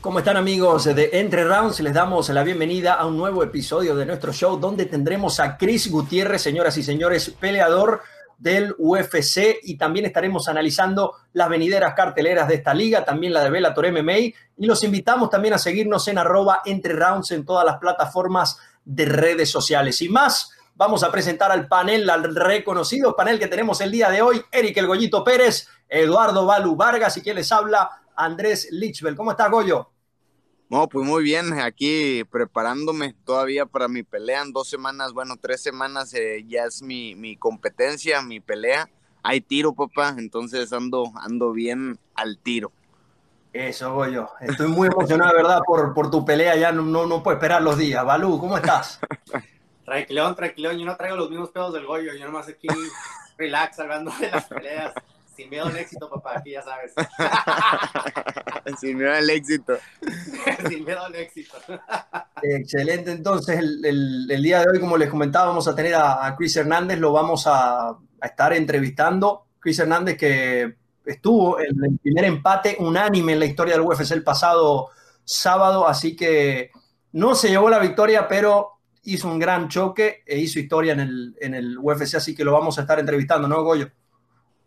¿Cómo están amigos de Entre Rounds? Les damos la bienvenida a un nuevo episodio de nuestro show donde tendremos a Chris Gutiérrez, señoras y señores, peleador del UFC y también estaremos analizando las venideras carteleras de esta liga, también la de Bellator MMA y los invitamos también a seguirnos en arroba Entre Rounds en todas las plataformas de redes sociales. Y más, vamos a presentar al panel, al reconocido panel que tenemos el día de hoy, Eric El Goyito Pérez, Eduardo Balu Vargas y quien les habla, Andrés Lichbel. ¿Cómo estás, Goyo? No, pues muy bien, aquí preparándome todavía para mi pelea en dos semanas, bueno, tres semanas eh, ya es mi, mi, competencia, mi pelea. Hay tiro, papá, entonces ando, ando bien al tiro. Eso, Goyo. Estoy muy emocionado, ¿verdad? Por, por tu pelea, ya no, no, no puedo esperar los días. Balú, ¿cómo estás? tranquilón, tranquilón, yo no traigo los mismos pedos del Goyo, yo nomás aquí relax hablando de las peleas. Sin miedo al éxito, papá, aquí ya sabes. Sin miedo al éxito. Sin miedo al éxito. Excelente, entonces el, el, día de hoy, como les comentaba, vamos a tener a, Chris Hernández, lo vamos a, a, estar entrevistando. Chris Hernández que estuvo en el primer empate unánime en la historia del UFC el pasado sábado, así que no se llevó la victoria, pero hizo un gran choque e hizo historia en el, en el UFC, así que lo vamos a estar entrevistando, ¿no, Goyo?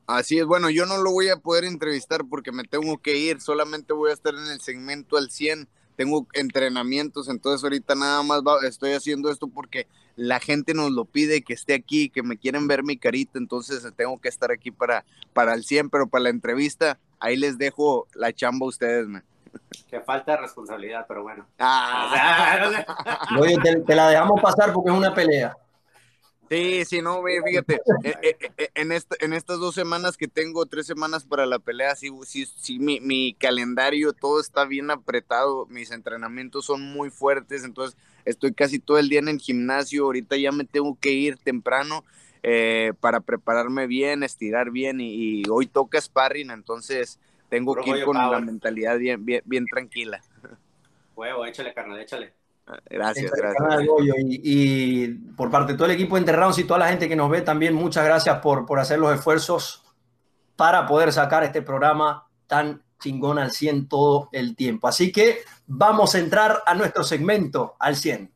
Así es, bueno, yo no lo voy a poder entrevistar porque me tengo que ir, solamente voy a estar en el segmento al 100, tengo entrenamientos, entonces ahorita nada más estoy haciendo esto porque la gente nos lo pide, que esté aquí, que me quieren ver mi carita, entonces tengo que estar aquí para, para el 100, pero para la entrevista, ahí les dejo la chamba a ustedes, man. Que falta de responsabilidad, pero bueno. Ah. Oye, te la dejamos pasar porque es una pelea. Sí, sí, no, fíjate, eh, eh, eh, en, en estas dos semanas que tengo, tres semanas para la pelea, sí, sí, sí mi, mi, calendario, todo está bien apretado, mis entrenamientos son muy fuertes, entonces estoy casi todo el día en el gimnasio, ahorita ya me tengo que ir temprano para prepararme bien, estirar bien, y, hoy toca sparring, entonces tengo que ir con la mentalidad bien, bien, bien tranquila. Huevo, échale, carnal, échale. Gracias, gracias. Y, por parte de todo el equipo de Interrounds y toda la gente que nos ve también, muchas gracias por, por hacer los esfuerzos para poder sacar este programa tan chingón al 100 todo el tiempo. Así que vamos a entrar a nuestro segmento al 100.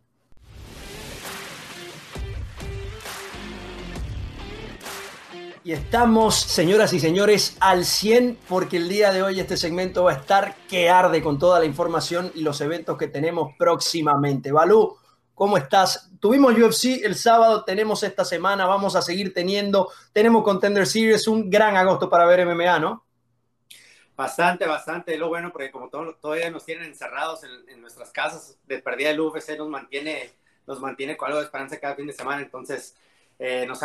Y estamos, señoras y señores, al 100 porque el día de hoy este segmento va a estar que arde con toda la información y los eventos que tenemos próximamente. Balú, ¿cómo estás? Tuvimos UFC el sábado, tenemos esta semana, vamos a seguir teniendo, tenemos Contender Series, un gran agosto para ver MMA, ¿no? Bastante, bastante, lo bueno, porque como todo, todavía nos tienen encerrados en, nuestras casas, de perdida el UFC nos mantiene, nos mantiene con algo de esperanza cada fin de semana, entonces eh, nos,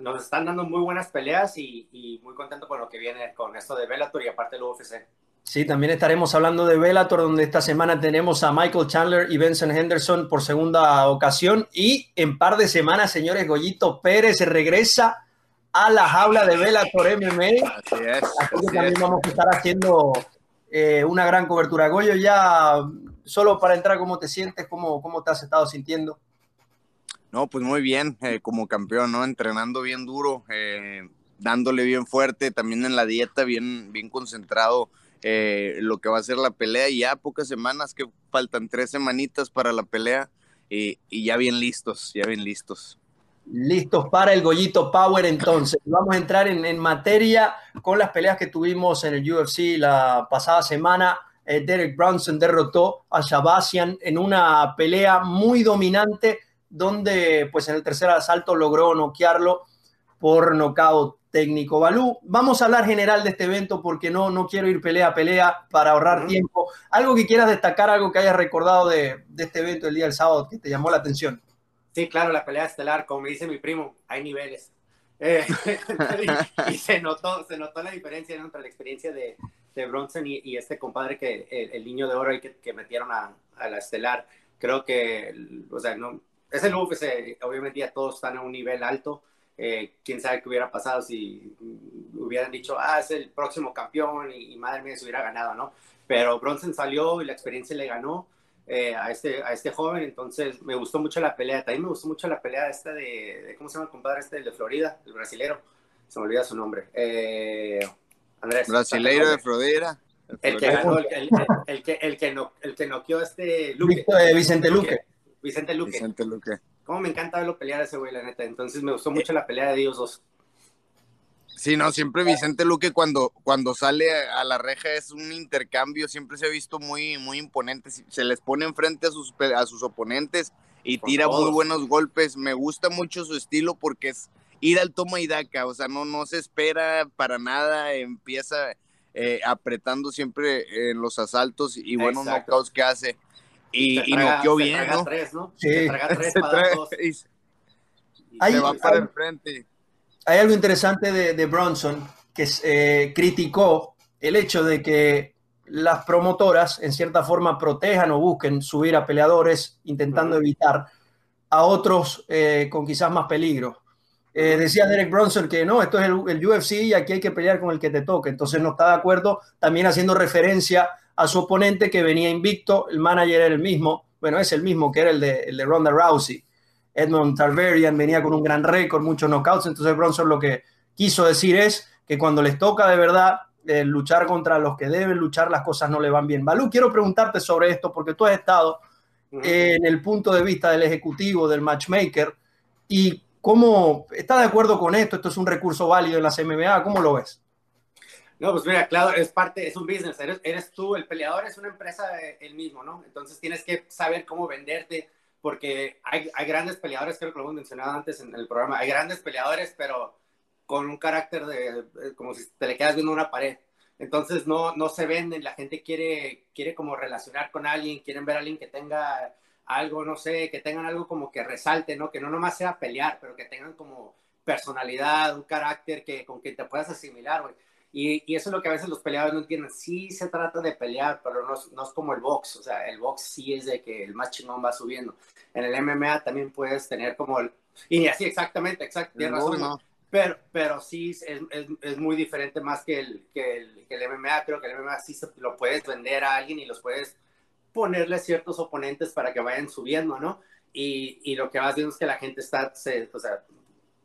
nos, están dando muy buenas peleas y, muy contento con lo que viene con esto de Bellator y aparte el UFC. Sí, también estaremos hablando de Bellator, donde esta semana tenemos a Michael Chandler y Benson Henderson por segunda ocasión. Y en par de semanas, señores, Goyito Pérez regresa a la jaula de Bellator MMA. Así es. Así que también vamos a estar haciendo eh, una gran cobertura. Goyo, ya solo para entrar, ¿cómo te sientes? ¿Cómo, cómo te has estado sintiendo? No, pues muy bien, eh, como campeón, ¿no? Entrenando bien duro, eh, dándole bien fuerte, también en la dieta, bien, bien concentrado eh, lo que va a ser la pelea. Y ya pocas semanas, que faltan tres semanitas para la pelea y, ya bien listos, ya bien listos. Listos para el Gollito Power entonces. Vamos a entrar en, en, materia con las peleas que tuvimos en el UFC la pasada semana. Derek Bronson derrotó a Shabasian en una pelea muy dominante donde pues en el tercer asalto logró noquearlo por nocaut técnico. Balú, vamos a hablar general de este evento porque no, no quiero ir pelea a pelea para ahorrar tiempo. Algo que quieras destacar, algo que hayas recordado de, este evento el día del sábado que te llamó la atención. Sí, claro, la pelea estelar, como me dice mi primo, hay niveles. Eh, y, se notó, se notó la diferencia entre la experiencia de, de Bronson y, este compadre que el, niño de oro que, que metieron a, a, la estelar. Creo que, o sea, no, es el UFC, obviamente ya todos están a un nivel alto. Eh, quién sabe qué hubiera pasado si hubieran dicho, ah, es el próximo campeón y, madre mía se hubiera ganado, ¿no? Pero Bronson salió y la experiencia le ganó eh, a, este, a este joven, entonces me gustó mucho la pelea. También me gustó mucho la pelea esta de, ¿cómo se llama el compadre este de Florida, el brasilero? Se me olvida su nombre. Eh, Andrés. Brasileiro de Frodera. El que ganó, el, el, el, que, el, que no, el que noqueó este Luque. Vicente Luque. Vicente Luque. Vicente Luque. Cómo me encanta verlo pelear a ese güey, la neta. Entonces me gustó mucho la pelea de ellos dos. Sí, no, siempre Vicente Luque cuando, cuando sale a la reja es un intercambio, siempre se ha visto muy, muy imponente. Se les pone enfrente a sus, a sus oponentes y tira muy buenos golpes. Me gusta mucho su estilo porque es ir al toma y daca, o sea, no, no se espera para nada, empieza eh, apretando siempre en los asaltos y buenos knockouts que hace. Y, y noqueó bien, ¿no? Tres, ¿no? Sí. Se traga tres para dos. Y, se va para el frente hay algo interesante de, Bronson que eh, criticó el hecho de que las promotoras en cierta forma protejan o busquen subir a peleadores intentando evitar a otros eh, con quizás más peligro. Eh, decía Derek Bronson que no, esto es el, el, UFC y aquí hay que pelear con el que te toque. Entonces no está de acuerdo, también haciendo referencia a su oponente que venía invicto, el manager era el mismo, bueno, es el mismo que era el de, el de Ronda Rousey. Edmond Tarverian venía con un gran récord, muchos knockouts, entonces Bronson lo que quiso decir es que cuando les toca de verdad eh, luchar contra los que deben luchar, las cosas no le van bien. Balú, quiero preguntarte sobre esto porque tú has estado en el punto de vista del ejecutivo, del matchmaker, y cómo está de acuerdo con esto, esto es un recurso válido en las MMA, ¿cómo lo ves? No, pues mira, claro, es parte, es un business, eres, eres tú, el peleador es una empresa el mismo, ¿no? Entonces tienes que saber cómo venderte, porque hay, hay, grandes peleadores, creo que lo hemos mencionado antes en el programa, hay grandes peleadores, pero con un carácter de, como si te le quedas viendo una pared. Entonces no, no se venden, la gente quiere, quiere como relacionar con alguien, quieren ver a alguien que tenga algo, no sé, que tengan algo como que resalte, ¿no? Que no nomás sea pelear, pero que tengan como personalidad, un carácter que, con que te puedas asimilar, güey. Y, y, eso es lo que a veces los peleadores no entienden. Sí se trata de pelear, pero no, no, es como el box. O sea, el box sí es de que el más chingón va subiendo. En el MMA también puedes tener como el... Y así, exactamente, exacto, tienes razón. No. Pero, pero sí es, es, es, muy diferente más que el, que, el, que el MMA. Creo que el MMA sí se, lo puedes vender a alguien y los puedes ponerle ciertos oponentes para que vayan subiendo, ¿no? Y, y lo que vas viendo es que la gente está, se, o sea,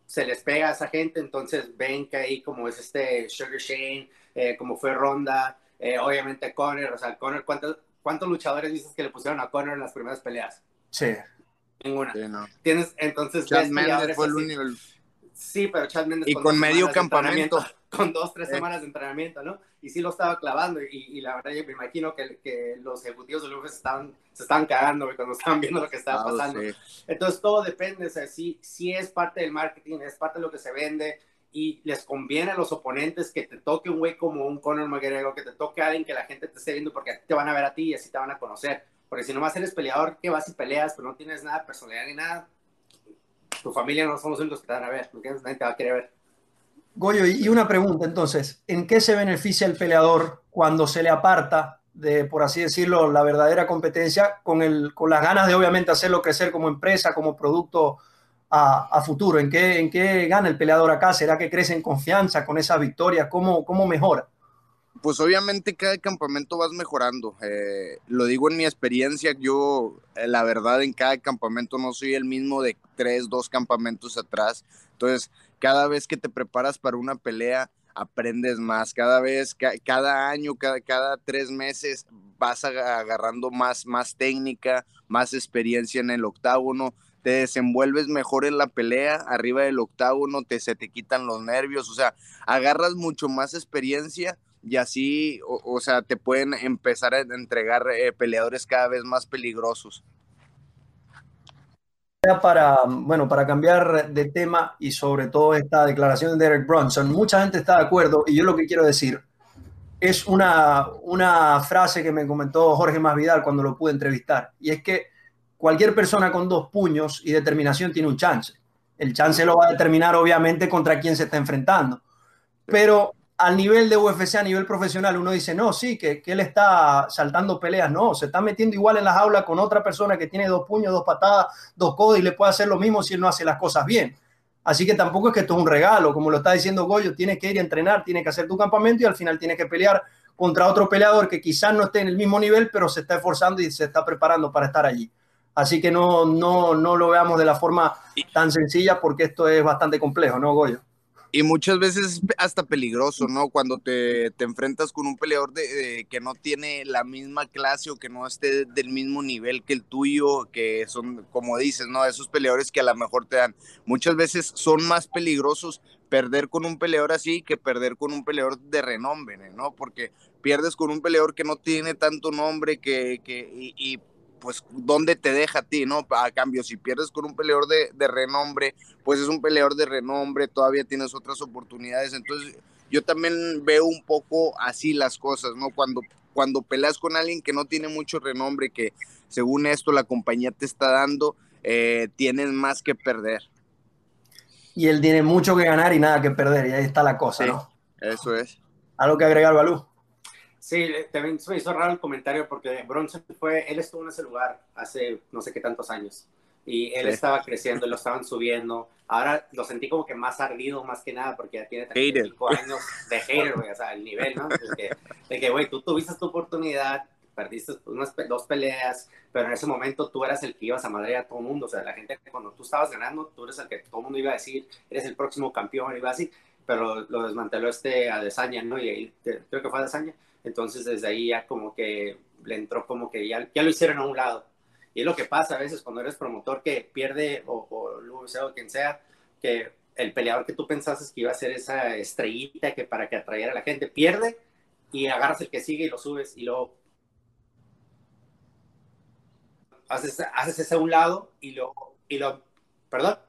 se les pega a esa gente, entonces ven que ahí como es este Sugar Shane, eh, como fue Ronda, eh, obviamente Conor, o sea, Conor, ¿cuántos, ¿cuántos luchadores dices que le pusieron a Conor en las primeras peleas? Sí. Ninguna. Sí, no. Tienes, entonces, Chad Mendes fue el único. Sí, pero Chad Mendes y con, con medio campamento. Con dos, tres semanas de entrenamiento, ¿no? Y sí lo estaba clavando. Y, y la verdad, yo me imagino que, que los ejecutivos de UFC estaban, se estaban cagando cuando estaban viendo lo que estaba oh, pasando. Sí. Entonces, todo depende. O sea, sí, sí es parte del marketing, es parte de lo que se vende. Y les conviene a los oponentes que te toque un güey como un Conor McGregor, que te toque a alguien que la gente te esté viendo porque te van a ver a ti y así te van a conocer. Porque si nomás eres peleador, que vas y peleas, pero no tienes nada de personalidad ni nada, tu familia no son los únicos que te van a ver, porque nadie te va a querer ver. Goyo, y una pregunta entonces, ¿en qué se beneficia el peleador cuando se le aparta de, por así decirlo, la verdadera competencia con, el, con las ganas de obviamente hacerlo crecer como empresa, como producto a, futuro? ¿En qué, ¿En qué gana el peleador acá? ¿Será que crece en confianza con esa victoria? ¿Cómo, cómo mejora? Pues obviamente cada campamento vas mejorando. Eh, lo digo en mi experiencia, yo eh, la verdad en cada campamento no soy el mismo de tres, dos campamentos atrás. Entonces, cada vez que te preparas para una pelea, aprendes más. Cada vez, ca cada año, cada, cada tres meses vas agarrando más, más técnica, más experiencia en el octágono te desenvuelves mejor en la pelea, arriba del octágono, te, se te quitan los nervios, o sea, agarras mucho más experiencia y así, o, o sea, te pueden empezar a entregar eh, peleadores cada vez más peligrosos. Para, bueno, para cambiar de tema y sobre todo esta declaración de Derek Bronson, mucha gente está de acuerdo y yo lo que quiero decir es una, una frase que me comentó Jorge Masvidal cuando lo pude entrevistar y es que cualquier persona con dos puños y determinación tiene un chance. El chance lo va a determinar obviamente contra quién se está enfrentando. Pero al nivel de UFC, a nivel profesional, uno dice, no, sí, que, que, él está saltando peleas. No, se está metiendo igual en las aulas con otra persona que tiene dos puños, dos patadas, dos codos y le puede hacer lo mismo si él no hace las cosas bien. Así que tampoco es que esto es un regalo, como lo está diciendo Goyo, tienes que ir a entrenar, tienes que hacer tu campamento y al final tienes que pelear contra otro peleador que quizás no esté en el mismo nivel, pero se está esforzando y se está preparando para estar allí. Así que no, no, no lo veamos de la forma tan sencilla porque esto es bastante complejo, ¿no, Goyo? Y muchas veces hasta peligroso, ¿no? Cuando te, te enfrentas con un peleador de, que no tiene la misma clase o que no esté del mismo nivel que el tuyo, que son, como dices, ¿no? Esos peleadores que a lo mejor te dan. Muchas veces son más peligrosos perder con un peleador así que perder con un peleador de renombre, ¿no? Porque pierdes con un peleador que no tiene tanto nombre que, que y pues, ¿dónde te deja a ti, no? A cambio, si pierdes con un peleador de, de, renombre, pues es un peleador de renombre, todavía tienes otras oportunidades. Entonces, yo también veo un poco así las cosas, ¿no? Cuando, cuando peleas con alguien que no tiene mucho renombre, que según esto la compañía te está dando, eh, tienes más que perder. Y él tiene mucho que ganar y nada que perder, y ahí está la cosa, ¿no? Eso es. ¿Algo que agregar, Balú? Sí, también se me hizo raro el comentario porque Bronson fue, él estuvo en ese lugar hace no sé qué tantos años y él estaba creciendo, lo estaban subiendo. Ahora lo sentí como que más ardido, más que nada, porque ya tiene 35 años de hater, güey, o sea, el nivel, ¿no? De que, güey, tú tuviste tu oportunidad, perdiste unas dos peleas, pero en ese momento tú eras el que ibas a madre a todo el mundo, o sea, la gente cuando tú estabas ganando, tú eres el que todo el mundo iba a decir, eres el próximo campeón, iba a decir, pero lo desmanteló este Adesanya, ¿no? Y ahí creo que fue Adesanya entonces desde ahí ya como que le entró como que ya, ya lo hicieron a un lado. Y es lo que pasa a veces cuando eres promotor que pierde o, o sea o quien sea, que el peleador que tú pensaste que iba a ser esa estrellita que para que atrayera a la gente, pierde y agarras el que sigue y lo subes y luego haces, haces ese a un lado y lo, y lo, perdón.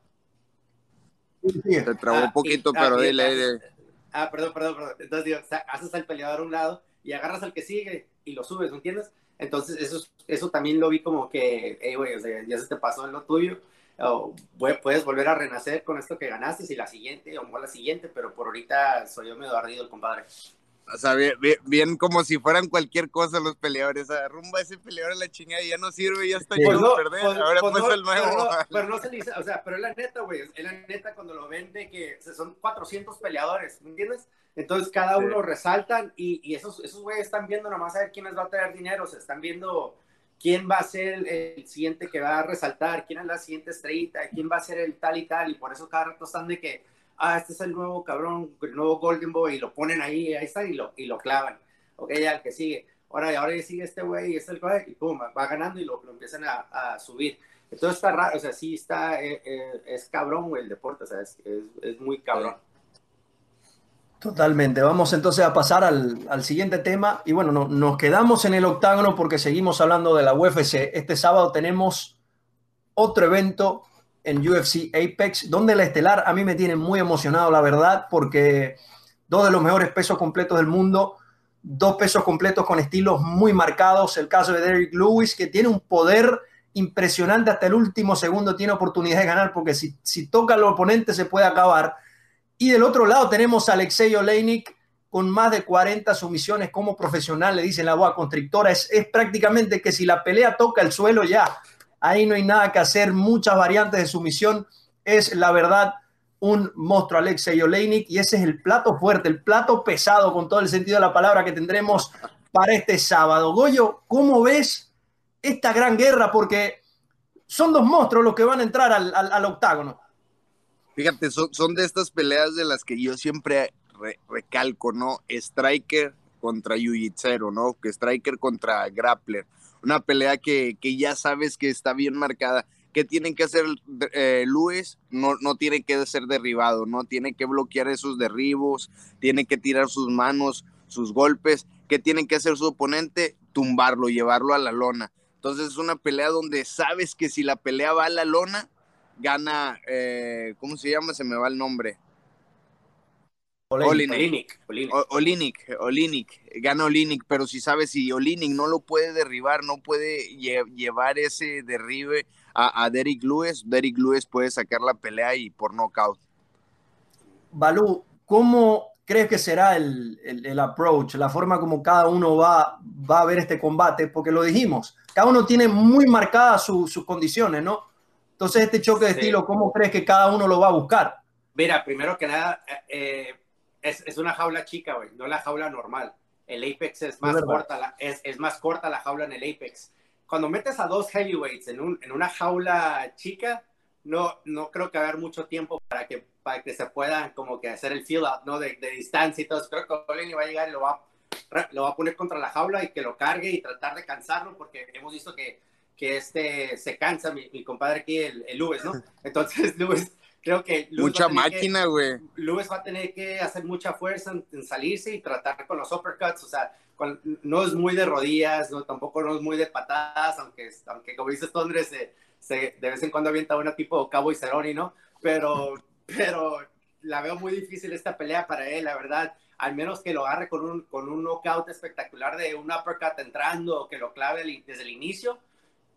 Te trabó un ah, poquito, pero ah, dile, Ah, perdón, perdón, perdón. Entonces digo, haces al peleador a un lado y agarras al que sigue y lo subes, ¿me entiendes? Entonces, eso, eso también lo vi como que, hey, güey, o sea, ya se te pasó en lo tuyo, o puedes volver a renacer con esto que ganaste, y la siguiente, o la siguiente, pero por ahorita soy yo medio ardido el compadre. O sea, bien, como si fueran cualquier cosa los peleadores. O sea, rumba ese peleador a la chingada y ya no sirve, ya está sí. Pues perder. Pues, Ahora pues, el nuevo. Pero no, se dice, o sea, pero es la neta, güey. Es la neta cuando lo ven de que son 400 peleadores, ¿me entiendes? Entonces cada uno resaltan y, y esos, esos güeyes están viendo nomás a ver quién les va a traer dinero, se están viendo quién va a ser el, siguiente que va a resaltar, quién es la siguiente estrellita, quién va a ser el tal y tal, y por eso cada rato están de que, ah, este es el nuevo cabrón, el nuevo Golden Boy, y lo ponen ahí, ahí está, y lo, y lo clavan. Ok, ya el que sigue. Ahora, ahora ya sigue este güey, y este el güey, y pum, va ganando y lo, lo empiezan a, a, subir. Entonces está raro, o sea, sí está, eh, eh, es cabrón, güey, el deporte, o sea, es, es, es muy cabrón. Totalmente. Vamos entonces a pasar al, al siguiente tema. Y bueno, no, nos quedamos en el octágono porque seguimos hablando de la UFC. Este sábado tenemos otro evento en UFC Apex, donde la estelar a mí me tiene muy emocionado, la verdad, porque dos de los mejores pesos completos del mundo, dos pesos completos con estilos muy marcados. El caso de Derrick Lewis, que tiene un poder impresionante hasta el último segundo, tiene oportunidad de ganar, porque si, si toca al oponente se puede acabar y del otro lado tenemos a Alexei Oleinik con más de 40 sumisiones como profesional, le dicen la boa constrictora. Es, es prácticamente que si la pelea toca el suelo ya, ahí no hay nada que hacer, muchas variantes de sumisión. Es la verdad un monstruo Alexei Oleinik y ese es el plato fuerte, el plato pesado con todo el sentido de la palabra que tendremos para este sábado. Goyo, ¿cómo ves esta gran guerra? Porque son dos monstruos los que van a entrar al, al octágono. Fíjate, son, de estas peleas de las que yo siempre recalco, ¿no? Striker contra Jiu-Jitsu, ¿no? Que Striker contra Grappler. Una pelea que, ya sabes que está bien marcada. ¿Qué tienen que hacer eh, Luis? No, no tiene que ser derribado, ¿no? Tiene que bloquear esos derribos, tiene que tirar sus manos, sus golpes. ¿Qué tiene que hacer su oponente? Tumbarlo, llevarlo a la lona. Entonces es una pelea donde sabes que si la pelea va a la lona, gana, eh, ¿cómo se llama? Se me va el nombre. Olinik. Olinik, Olinik, gana Olinik, pero si sabes, si Olinik no lo puede derribar, no puede llevar ese derribe a, a Derek Lewis, Derek Lewis puede sacar la pelea y por knockout. Balú, ¿cómo crees que será el, el, approach, la forma como cada uno va, va a ver este combate? Porque lo dijimos, cada uno tiene muy marcadas sus condiciones, ¿no? Entonces, este choque de estilo, ¿cómo crees que cada uno lo va a buscar? Mira, primero que nada, eh, es, es, una jaula chica, güey, no la jaula normal. El Apex es más, corta, la, es, es, más corta la jaula en el Apex. Cuando metes a dos heavyweights en, un, en una jaula chica, no, no creo que haber mucho tiempo para que, para que se puedan como que hacer el feel out, ¿no? De, de distancia y todo. Creo que O'Leary va a llegar y lo va, lo va a poner contra la jaula y que lo cargue y tratar de cansarlo porque hemos visto que, que este se cansa, mi, mi compadre aquí, el, el Lewis, ¿no? Entonces, Lewis, creo que... Lewis mucha máquina, güey. Lewis va a tener que hacer mucha fuerza en, en, salirse y tratar con los uppercuts, o sea, con, no es muy de rodillas, no, tampoco no es muy de patadas, aunque, aunque como dices tú, Andrés, se, se, de vez en cuando avienta una tipo Cabo y Ceroni, ¿no? Pero, pero la veo muy difícil esta pelea para él, la verdad. Al menos que lo agarre con un, con un knockout espectacular de un uppercut entrando que lo clave desde el inicio.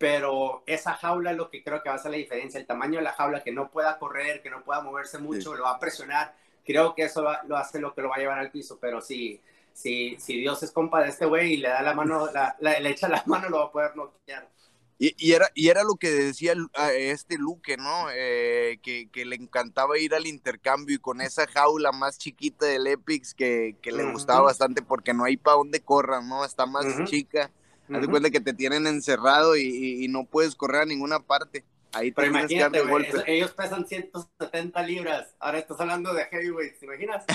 Pero esa jaula es lo que creo que va a hacer la diferencia. El tamaño de la jaula, que no pueda correr, que no pueda moverse mucho, sí. lo va a presionar. Creo que eso va, lo hace lo que lo va a llevar al piso. Pero si, si, si Dios es compa de este güey y le da la mano, la, la, le echa la mano, lo va a poder noquear. Y, y, era, y era lo que decía este Luque, ¿no? Eh, que, que, le encantaba ir al intercambio y con esa jaula más chiquita del Epix que, que le uh -huh. gustaba bastante porque no hay para dónde corran, ¿no? Está más uh -huh. chica. Uh -huh. Cuenta que te tienen encerrado y, y, y, no puedes correr a ninguna parte. Ahí Pero imagínate, güey, ellos pesan 170 libras. Ahora estás hablando de heavyweights, ¿te imaginas?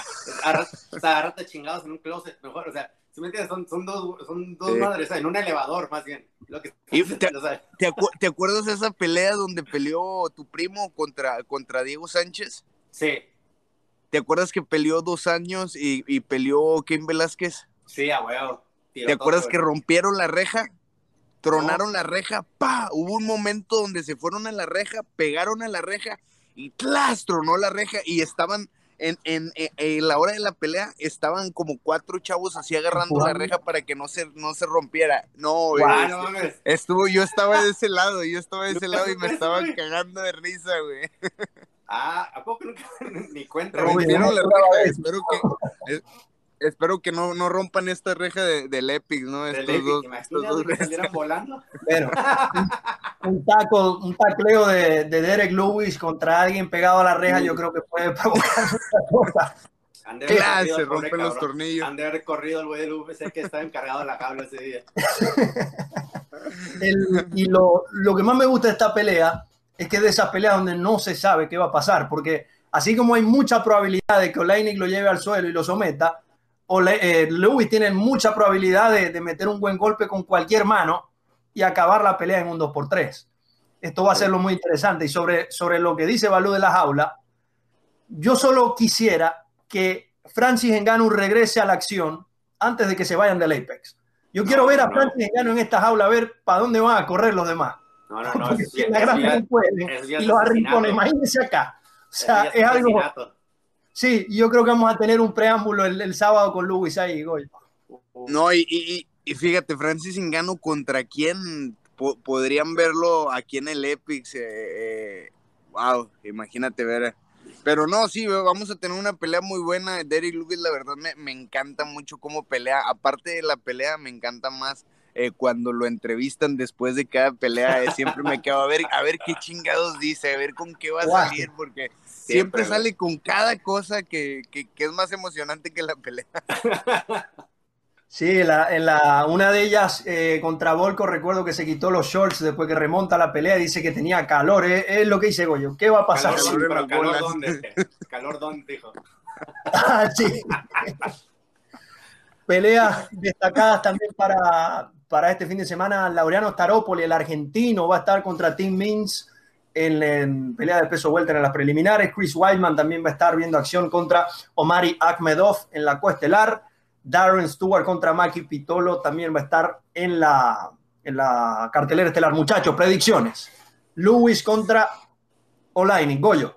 o sea, agárrate chingados en un closet, mejor, o sea, ¿sí me entiendes? Son, son dos, son dos sí. madres, en un elevador más bien. Lo que, y te, o sea. ¿te, acu ¿te, acuerdas de esa pelea donde peleó tu primo contra, contra Diego Sánchez? Sí. ¿Te acuerdas que peleó dos años y, y peleó Ken Velázquez? Sí, a huevo. ¿Te acuerdas todo, que rompieron la reja? tronaron no. la reja, pa, hubo un momento donde se fueron a la reja, pegaron a la reja y ¡tlas! tronó la reja y estaban en, en, en, en, la hora de la pelea, estaban como cuatro chavos así agarrando la reja para que no se, no se rompiera. No, wow, no estuvo, yo estaba de ese lado, yo estaba de ese lado y me estaba cagando de risa, güey. Ah, ¿a poco nunca ni cuenta? Rompieron la reja, espero que... Espero que no, no rompan esta reja de, del Epic, ¿no? Del estos, Epic, dos, estos dos que volando. Pero, un, un, taco, un tacleo de, de, Derek Lewis contra alguien pegado a la reja, yo creo que puede provocar muchas cosas. Claro, se rompen los tornillos. Han de haber corrido el güey del UFC que estaba encargado de la cabla ese día. el, y lo, lo que más me gusta de esta pelea es que es de esas peleas donde no se sabe qué va a pasar, porque así como hay mucha probabilidad de que Oleinik lo lleve al suelo y lo someta, Ole, eh, Lewis tiene mucha probabilidad de, de, meter un buen golpe con cualquier mano y acabar la pelea en un 2x3. Esto va a ser lo muy interesante. Y sobre, sobre lo que dice Balú de la jaula, yo solo quisiera que Francis Ngannou regrese a la acción antes de que se vayan del Apex. Yo no, quiero ver a no. Francis Ngannou en esta jaula, a ver para dónde van a correr los demás. No, no, no. Es, es, la gran no pueden, y los arrincones, imagínense acá. O sea, es, es algo... Sí, yo creo que vamos a tener un preámbulo el, el sábado con Luis ahí, Goy. No, y, y, y, fíjate, Francis Ingano, ¿contra quién po podrían verlo aquí en el Epic? Eh, eh, wow, imagínate ver. Pero no, sí, vamos a tener una pelea muy buena. Derek Lewis, la verdad, me, me encanta mucho cómo pelea. Aparte de la pelea, me encanta más eh, cuando lo entrevistan después de cada pelea, eh, siempre me quedo a ver, a ver qué chingados dice, a ver con qué va a salir, porque siempre, siempre sale con cada cosa que, que, que, es más emocionante que la pelea. Sí, la, en la, una de ellas eh, contra Volco recuerdo que se quitó los shorts después que remonta la pelea y dice que tenía calor. Eh, es lo que dice Goyo. ¿Qué va a pasar? Calor, sí, pero calor dónde? calor dónde, dijo. ah, sí. Peleas destacadas también para, para este fin de semana. Laureano Staropoli, el argentino, va a estar contra Tim Means en, en, pelea de peso vuelta en las preliminares. Chris Weidman también va a estar viendo acción contra Omari Akhmedov en la coestelar. Darren Stewart contra Maki Pitolo también va a estar en la, en la cartelera estelar. Muchachos, predicciones. Lewis contra Olaini, Goyo.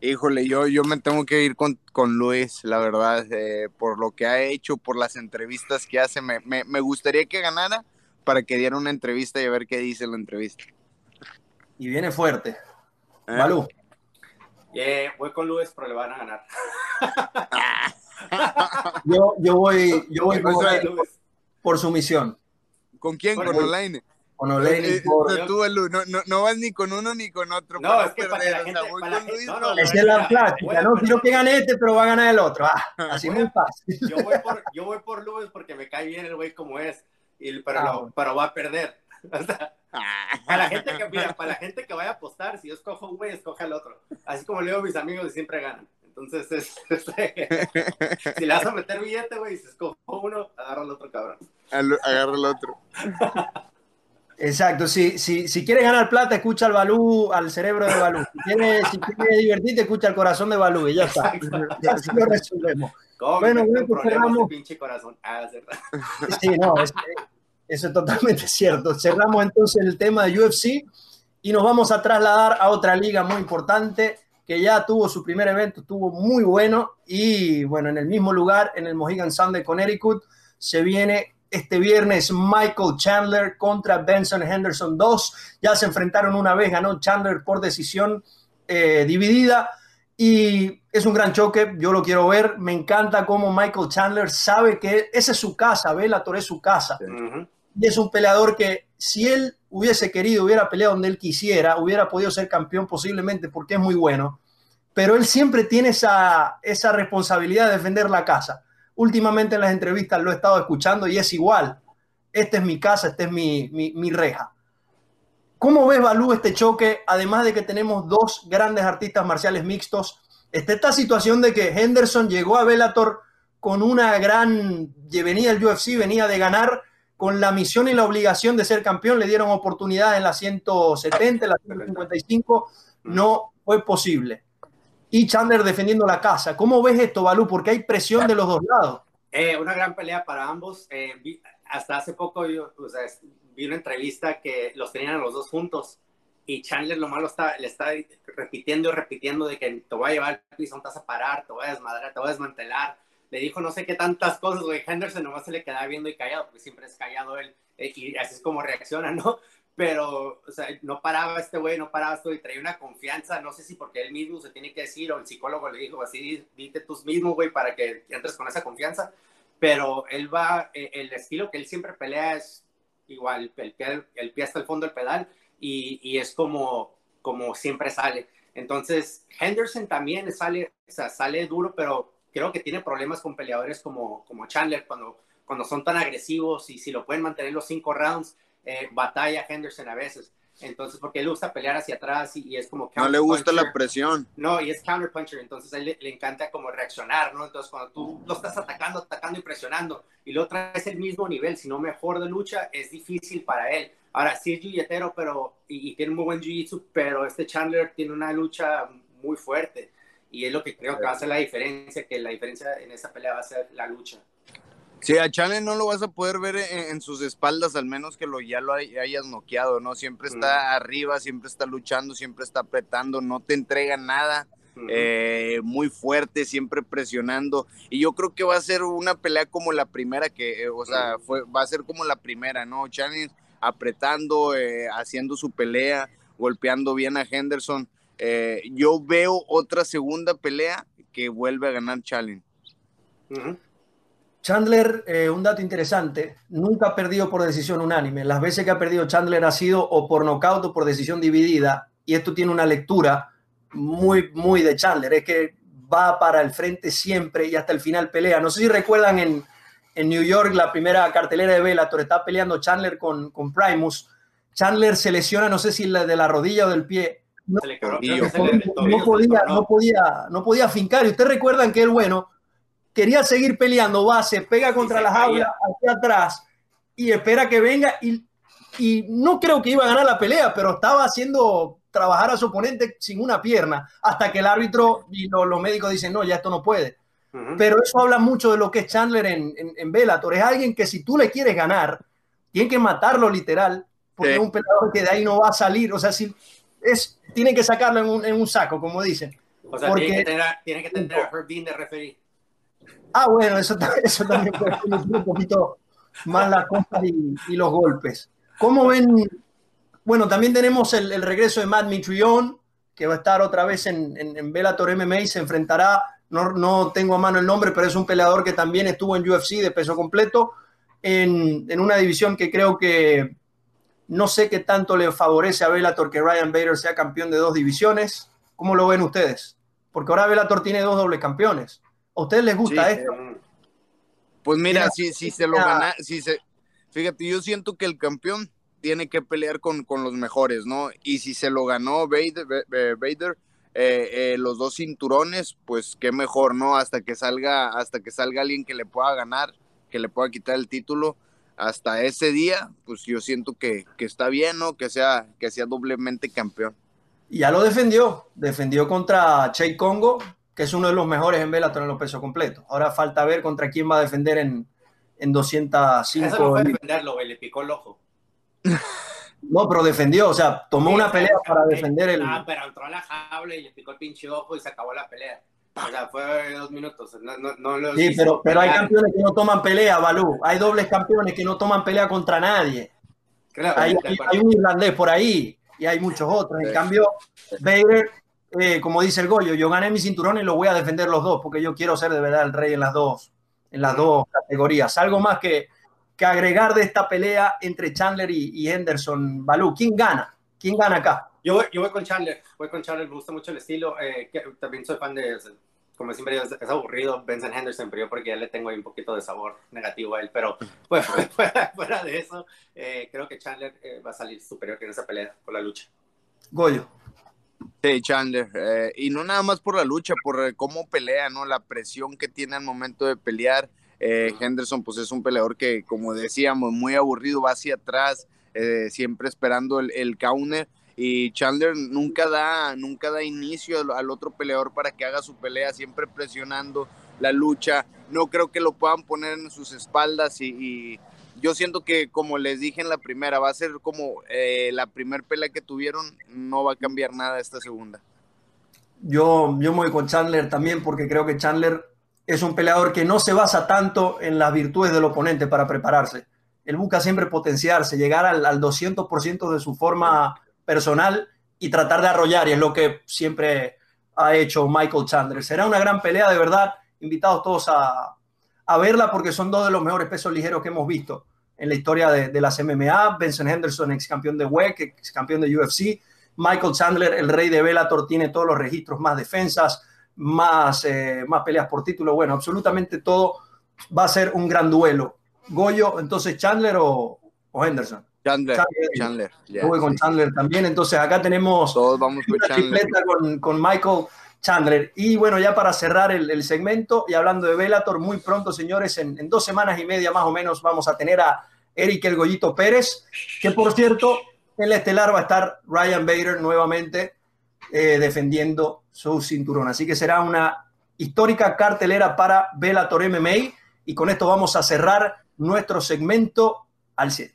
Híjole, yo, yo me tengo que ir con, con Luis, la verdad, eh, por lo que ha hecho, por las entrevistas que hace. Me, me, me, gustaría que ganara para que diera una entrevista y a ver qué dice la entrevista. Y viene fuerte. ¿Eh? Balú. Yeah, voy con Luis, pero le van a ganar. yo, yo voy, yo voy por, por, por sumisión. ¿Con quién? ¿Con Olaine? Con Olaine. Eh, por... tú, Lu, no, no, no, vas ni con uno ni con otro. No, es que perder. para la gente, o sea, para con Luis. No, no, es la plática, ¿no? Quiero que gane este, pero va a ganar el otro. Ah, así muy fácil. Yo voy por, yo voy por Luis porque me cae bien el güey como es, y, pero, ah, lo, pero va a perder. para la gente que mira, para la gente que vaya a apostar, si yo escojo un güey, escoge al otro. Así como le digo a mis amigos y siempre ganan. Entonces, es, si le vas a meter billete, güey, si escojo uno, agarra al otro cabrón. Agarra al otro. Exacto, si, si, si quieres ganar plata, escucha al Balú, al cerebro de Balú. Si quieres, si quieres divertirte, escucha al corazón de Balú y ya está. Así lo resolvemos. Bueno, bueno, pues cerramos. Pinche corazón. Ah, sí, no, es, eso es totalmente cierto. Cerramos entonces el tema de UFC y nos vamos a trasladar a otra liga muy importante que ya tuvo su primer evento, estuvo muy bueno y bueno, en el mismo lugar, en el Mohegan Sun de Connecticut, se viene este viernes Michael Chandler contra Benson Henderson 2. Ya se enfrentaron una vez, ganó Chandler por decisión eh, dividida y es un gran choque. Yo lo quiero ver. Me encanta cómo Michael Chandler sabe que esa es su casa, Bellator es su casa. Y es un peleador que si él hubiese querido, hubiera peleado donde él quisiera, hubiera podido ser campeón posiblemente porque es muy bueno. Pero él siempre tiene esa, esa responsabilidad de defender la casa últimamente en las entrevistas lo he estado escuchando y es igual. Esta es mi casa, esta es mi, mi, reja. ¿Cómo ves, Balú, este choque? Además de que tenemos dos grandes artistas marciales mixtos, esta situación de que Henderson llegó a Bellator con una gran, venía el UFC, venía de ganar, con la misión y la obligación de ser campeón, le dieron oportunidad en la 170, en la 155, no fue posible y Chandler defendiendo la casa. ¿Cómo ves esto, Balú? Porque hay presión de los dos lados. Eh, una gran pelea para ambos. Eh, hasta hace poco yo, vi una entrevista que los tenían los dos juntos y Chandler lo malo está, le está repitiendo y repitiendo de que te voy a llevar al piso, te vas a parar, te voy a desmadrar, te voy a desmantelar. Le dijo no sé qué tantas cosas, güey. Henderson nomás se le queda viendo y callado, porque siempre es callado él. Eh, y así es como reacciona, ¿no? pero, o sea, no paraba este güey, no paraba esto y traía una confianza, no sé si porque él mismo se tiene que decir o el psicólogo le dijo así, dite tú mismo, güey, para que entres con esa confianza, pero él va, eh, el estilo que él siempre pelea es igual, el pie, el pie hasta el fondo del pedal y, y es como, como siempre sale. Entonces, Henderson también sale, o sea, sale duro, pero creo que tiene problemas con peleadores como, como Chandler cuando, cuando son tan agresivos y si lo pueden mantener los cinco rounds, eh, batalla Henderson a veces. Entonces, porque él gusta pelear hacia atrás y, es como... No le gusta la presión. No, y es counterpuncher, entonces a él le, encanta como reaccionar, ¿no? Entonces, cuando tú lo estás atacando, atacando y presionando, y lo traes el mismo nivel, si no mejor de lucha, es difícil para él. Ahora, sí es jiu pero, y, y, tiene muy buen jiu-jitsu, pero este Chandler tiene una lucha muy fuerte. Y es lo que creo que va a ser la diferencia, que la diferencia en esta pelea va a ser la lucha. Sí, a Chale no lo vas a poder ver en, sus espaldas, al menos que lo ya lo hayas noqueado, ¿no? Siempre está arriba, siempre está luchando, siempre está apretando, no te entrega nada. Eh, muy fuerte, siempre presionando. Y yo creo que va a ser una pelea como la primera, que, eh, o sea, fue, va a ser como la primera, ¿no? Channing apretando, eh, haciendo su pelea, golpeando bien a Henderson. Yo veo otra segunda pelea que vuelve a ganar Challenge. Chandler, eh, un dato interesante, nunca ha perdido por decisión unánime. Las veces que ha perdido Chandler ha sido o por nocaut o por decisión dividida. Y esto tiene una lectura muy, muy de Chandler. Es que va para el frente siempre y hasta el final pelea. No sé si recuerdan en, en New York la primera cartelera de Bellator, está peleando Chandler con, con Primus. Chandler se lesiona, no sé si la de la rodilla o del pie. No, podía, no, podía, no podía fincar. Y ustedes recuerdan que él, bueno, quería seguir peleando, va, se pega contra la jaula hacia atrás y espera que venga y, y, no creo que iba a ganar la pelea, pero estaba haciendo trabajar a su oponente sin una pierna hasta que el árbitro y los médicos dicen, no, ya esto no puede. Pero eso habla mucho de lo que es Chandler en, en, Bellator. Es alguien que si tú le quieres ganar, tiene que matarlo literal, porque es un peleador que de ahí no va a salir. O sea, si es, tiene que sacarlo en un, en un saco, como dicen. O sea, tiene que tener, tiene que tener a Herb Dean de referir. Ah, bueno, eso, eso también puede ser un poquito más la cosa y, los golpes. ¿Cómo ven? Bueno, también tenemos el, regreso de Matt Mitrione, que va a estar otra vez en, en, Bellator MMA y se enfrentará, no, no, tengo a mano el nombre, pero es un peleador que también estuvo en UFC de peso completo, en, en una división que creo que no sé qué tanto le favorece a Bellator que Ryan Bader sea campeón de dos divisiones. ¿Cómo lo ven ustedes? Porque ahora Bellator tiene dos dobles campeones. ¿A ustedes les gusta esto? Pues mira, si, si se lo gana, si se, fíjate, yo siento que el campeón tiene que pelear con, con los mejores, ¿no? Y si se lo ganó Vader, Vader eh, eh, los dos cinturones, pues qué mejor, ¿no? Hasta que salga, hasta que salga alguien que le pueda ganar, que le pueda quitar el título. Hasta ese día, pues yo siento que, que está bien, ¿no? Que sea, que sea doblemente campeón. Y ya lo defendió, defendió contra Che Congo, que es uno de los mejores en Bellator en los pesos completos. Ahora falta ver contra quién va a defender en, en 205. Eso no fue defenderlo, güey, le picó el ojo. No, pero defendió, o sea, tomó una pelea para defender el. Ah, pero entró a la jaula y le picó el pinche ojo y se acabó la pelea. O sea, fue dos minutos. No, no, no lo sí, pero, pero hay campeones que no toman pelea, Balú. Hay dobles campeones que no toman pelea contra nadie. Claro, hay, hay, un irlandés por ahí y hay muchos otros. En cambio, Bader, eh, como dice el Goyo, yo gané mi cinturón y lo voy a defender los dos porque yo quiero ser de verdad el rey en las dos, en las dos categorías. Algo más que, que agregar de esta pelea entre Chandler y, Henderson. Balú, ¿quién gana? ¿Quién gana acá? Yo voy, yo voy con Chandler, voy con Chandler, me gusta mucho el estilo. Eh, también soy fan de, como siempre, es, es, aburrido Benson Henderson, pero yo porque ya le tengo ahí un poquito de sabor negativo a él. Pero pues, fuera, fuera, de eso, eh, creo que Chandler eh, va a salir superior en esa pelea por la lucha. Goyo. Sí, Chandler. y no nada más por la lucha, por cómo pelea, ¿no? La presión que tiene al momento de pelear. Eh, Henderson, pues es un peleador que, como decíamos, muy aburrido, va hacia atrás, eh, siempre esperando el, el, counter. Y Chandler nunca da, nunca da inicio al, otro peleador para que haga su pelea, siempre presionando la lucha. No creo que lo puedan poner en sus espaldas y, yo siento que, como les dije en la primera, va a ser como eh, la primer pelea que tuvieron, no va a cambiar nada esta segunda. Yo, yo me voy con Chandler también porque creo que Chandler es un peleador que no se basa tanto en las virtudes del oponente para prepararse. Él busca siempre potenciarse, llegar al, al 200% de su forma personal y tratar de arrollar, y es lo que siempre ha hecho Michael Chandler. Será una gran pelea, de verdad. Invitados todos a, verla porque son dos de los mejores pesos ligeros que hemos visto en la historia de, las MMA. Benson Henderson, ex campeón de WEC, ex campeón de UFC. Michael Chandler, el rey de Bellator, tiene todos los registros, más defensas, más, eh, más peleas por título. Bueno, absolutamente todo va a ser un gran duelo. Goyo, entonces Chandler o Henderson. Chandler, Chandler. voy con Chandler también. Entonces acá tenemos Todos vamos con una tripleta con, con, Michael Chandler. Y bueno, ya para cerrar el, el, segmento y hablando de Bellator, muy pronto, señores, en, en, dos semanas y media más o menos vamos a tener a Eric El Goyito Pérez, que por cierto, en la estelar va a estar Ryan Bader nuevamente eh, defendiendo su cinturón. Así que será una histórica cartelera para Bellator MMA y con esto vamos a cerrar nuestro segmento al 100.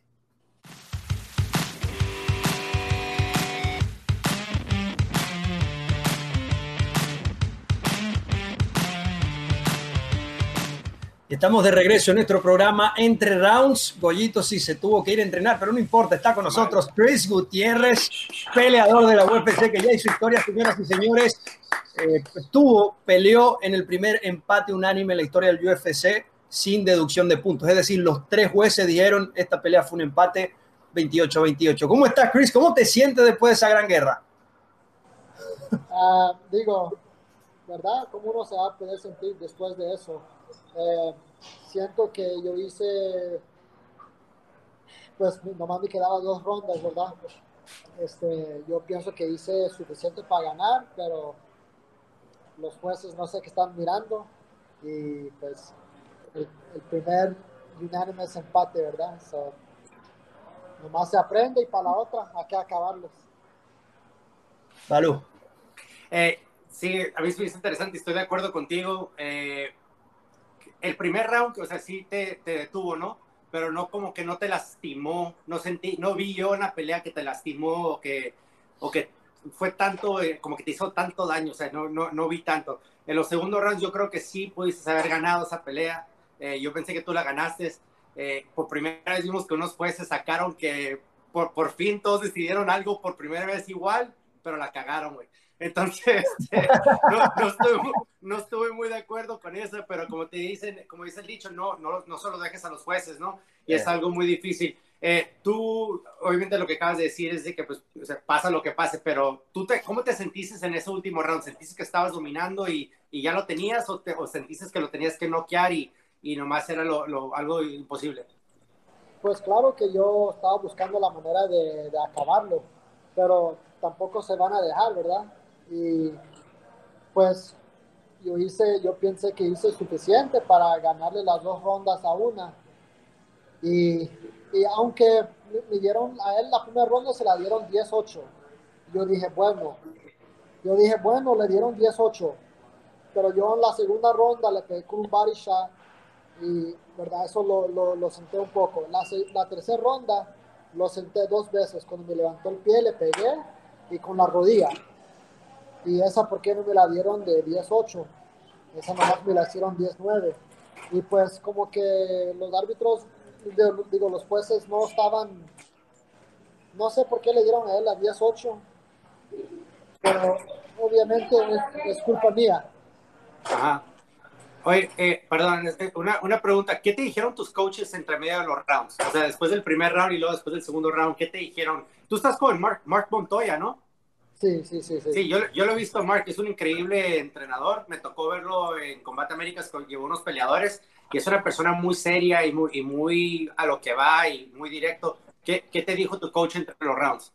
Estamos de regreso en nuestro programa Entre Rounds. Goyito sí se tuvo que ir a entrenar, pero no importa, está con nosotros Chris Gutiérrez, peleador de la UFC, que ya hizo historia, señoras y señores. Eh, tuvo, peleó en el primer empate unánime en la historia del UFC sin deducción de puntos. Es decir, los tres jueces dijeron esta pelea fue un empate 28-28. ¿Cómo estás, Chris? ¿Cómo te sientes después de esa gran guerra? Uh, digo, ¿verdad? ¿Cómo uno se va a poder sentir después de eso? Eh, siento que yo hice, pues nomás me quedaba dos rondas, ¿verdad? Este, yo pienso que hice suficiente para ganar, pero los jueces no sé qué están mirando y pues el, el primer unánime empate, ¿verdad? So, nomás se aprende y para la otra hay que acabarlos. Salud. Eh, sí, a mí es interesante, estoy de acuerdo contigo. Eh, el primer round, o sea, sí te, te, detuvo, ¿no? Pero no como que no te lastimó, no sentí, no vi yo una pelea que te lastimó o que, o que fue tanto, eh, como que te hizo tanto daño, o sea, no, no, no vi tanto. En los segundos rounds yo creo que sí pudiste haber ganado esa pelea, eh, yo pensé que tú la ganaste. Eh, por primera vez vimos que unos jueces sacaron que por, por fin todos decidieron algo por primera vez igual, pero la cagaron, güey. Entonces, este, no, no, estoy, no, estuve muy de acuerdo con eso, pero como te dicen, como dice el dicho, no, no, no solo dejes a los jueces, ¿no? Y es algo muy difícil. Eh, tú, obviamente lo que acabas de decir es de que pues, o sea, pasa lo que pase, pero tú te, ¿cómo te sentiste en ese último round? ¿Sentiste que estabas dominando y, y ya lo tenías o, te, o, sentiste que lo tenías que noquear y, y nomás era lo, lo, algo imposible? pues claro que yo estaba buscando la manera de, de acabarlo, pero tampoco se van a dejar, ¿verdad? Y pues yo hice, yo pensé que hice suficiente para ganarle las dos rondas a una. Y, y aunque me dieron a él la primera ronda se la dieron 10-8. Yo dije, bueno, yo dije, bueno, le dieron 10-8. Pero yo en la segunda ronda le pegué con un body shot y, ¿verdad? Eso lo, lo, lo senté un poco. La, la tercera ronda lo senté dos veces. Cuando me levantó el pie le pegué y con la rodilla. Y esa, ¿por qué no me la dieron de 10-8? Esa nomás me la hicieron 10-9. Y pues como que los árbitros, digo, los jueces no estaban, no sé por qué le dieron a él la 10-8, pero obviamente es, culpa mía. Ajá. Oye, eh, perdón, una, una, pregunta. ¿Qué te dijeron tus coaches entre medio de los rounds? O sea, después del primer round y luego después del segundo round, ¿qué te dijeron? Tú estás con Mark, Mark Montoya, ¿no? Sí, sí, sí. Sí, sí yo, yo, lo he visto, Mark, es un increíble entrenador. Me tocó verlo en Combate Américas, llevó unos peleadores y es una persona muy seria y muy, y muy a lo que va y muy directo. ¿Qué, ¿Qué, te dijo tu coach entre los rounds?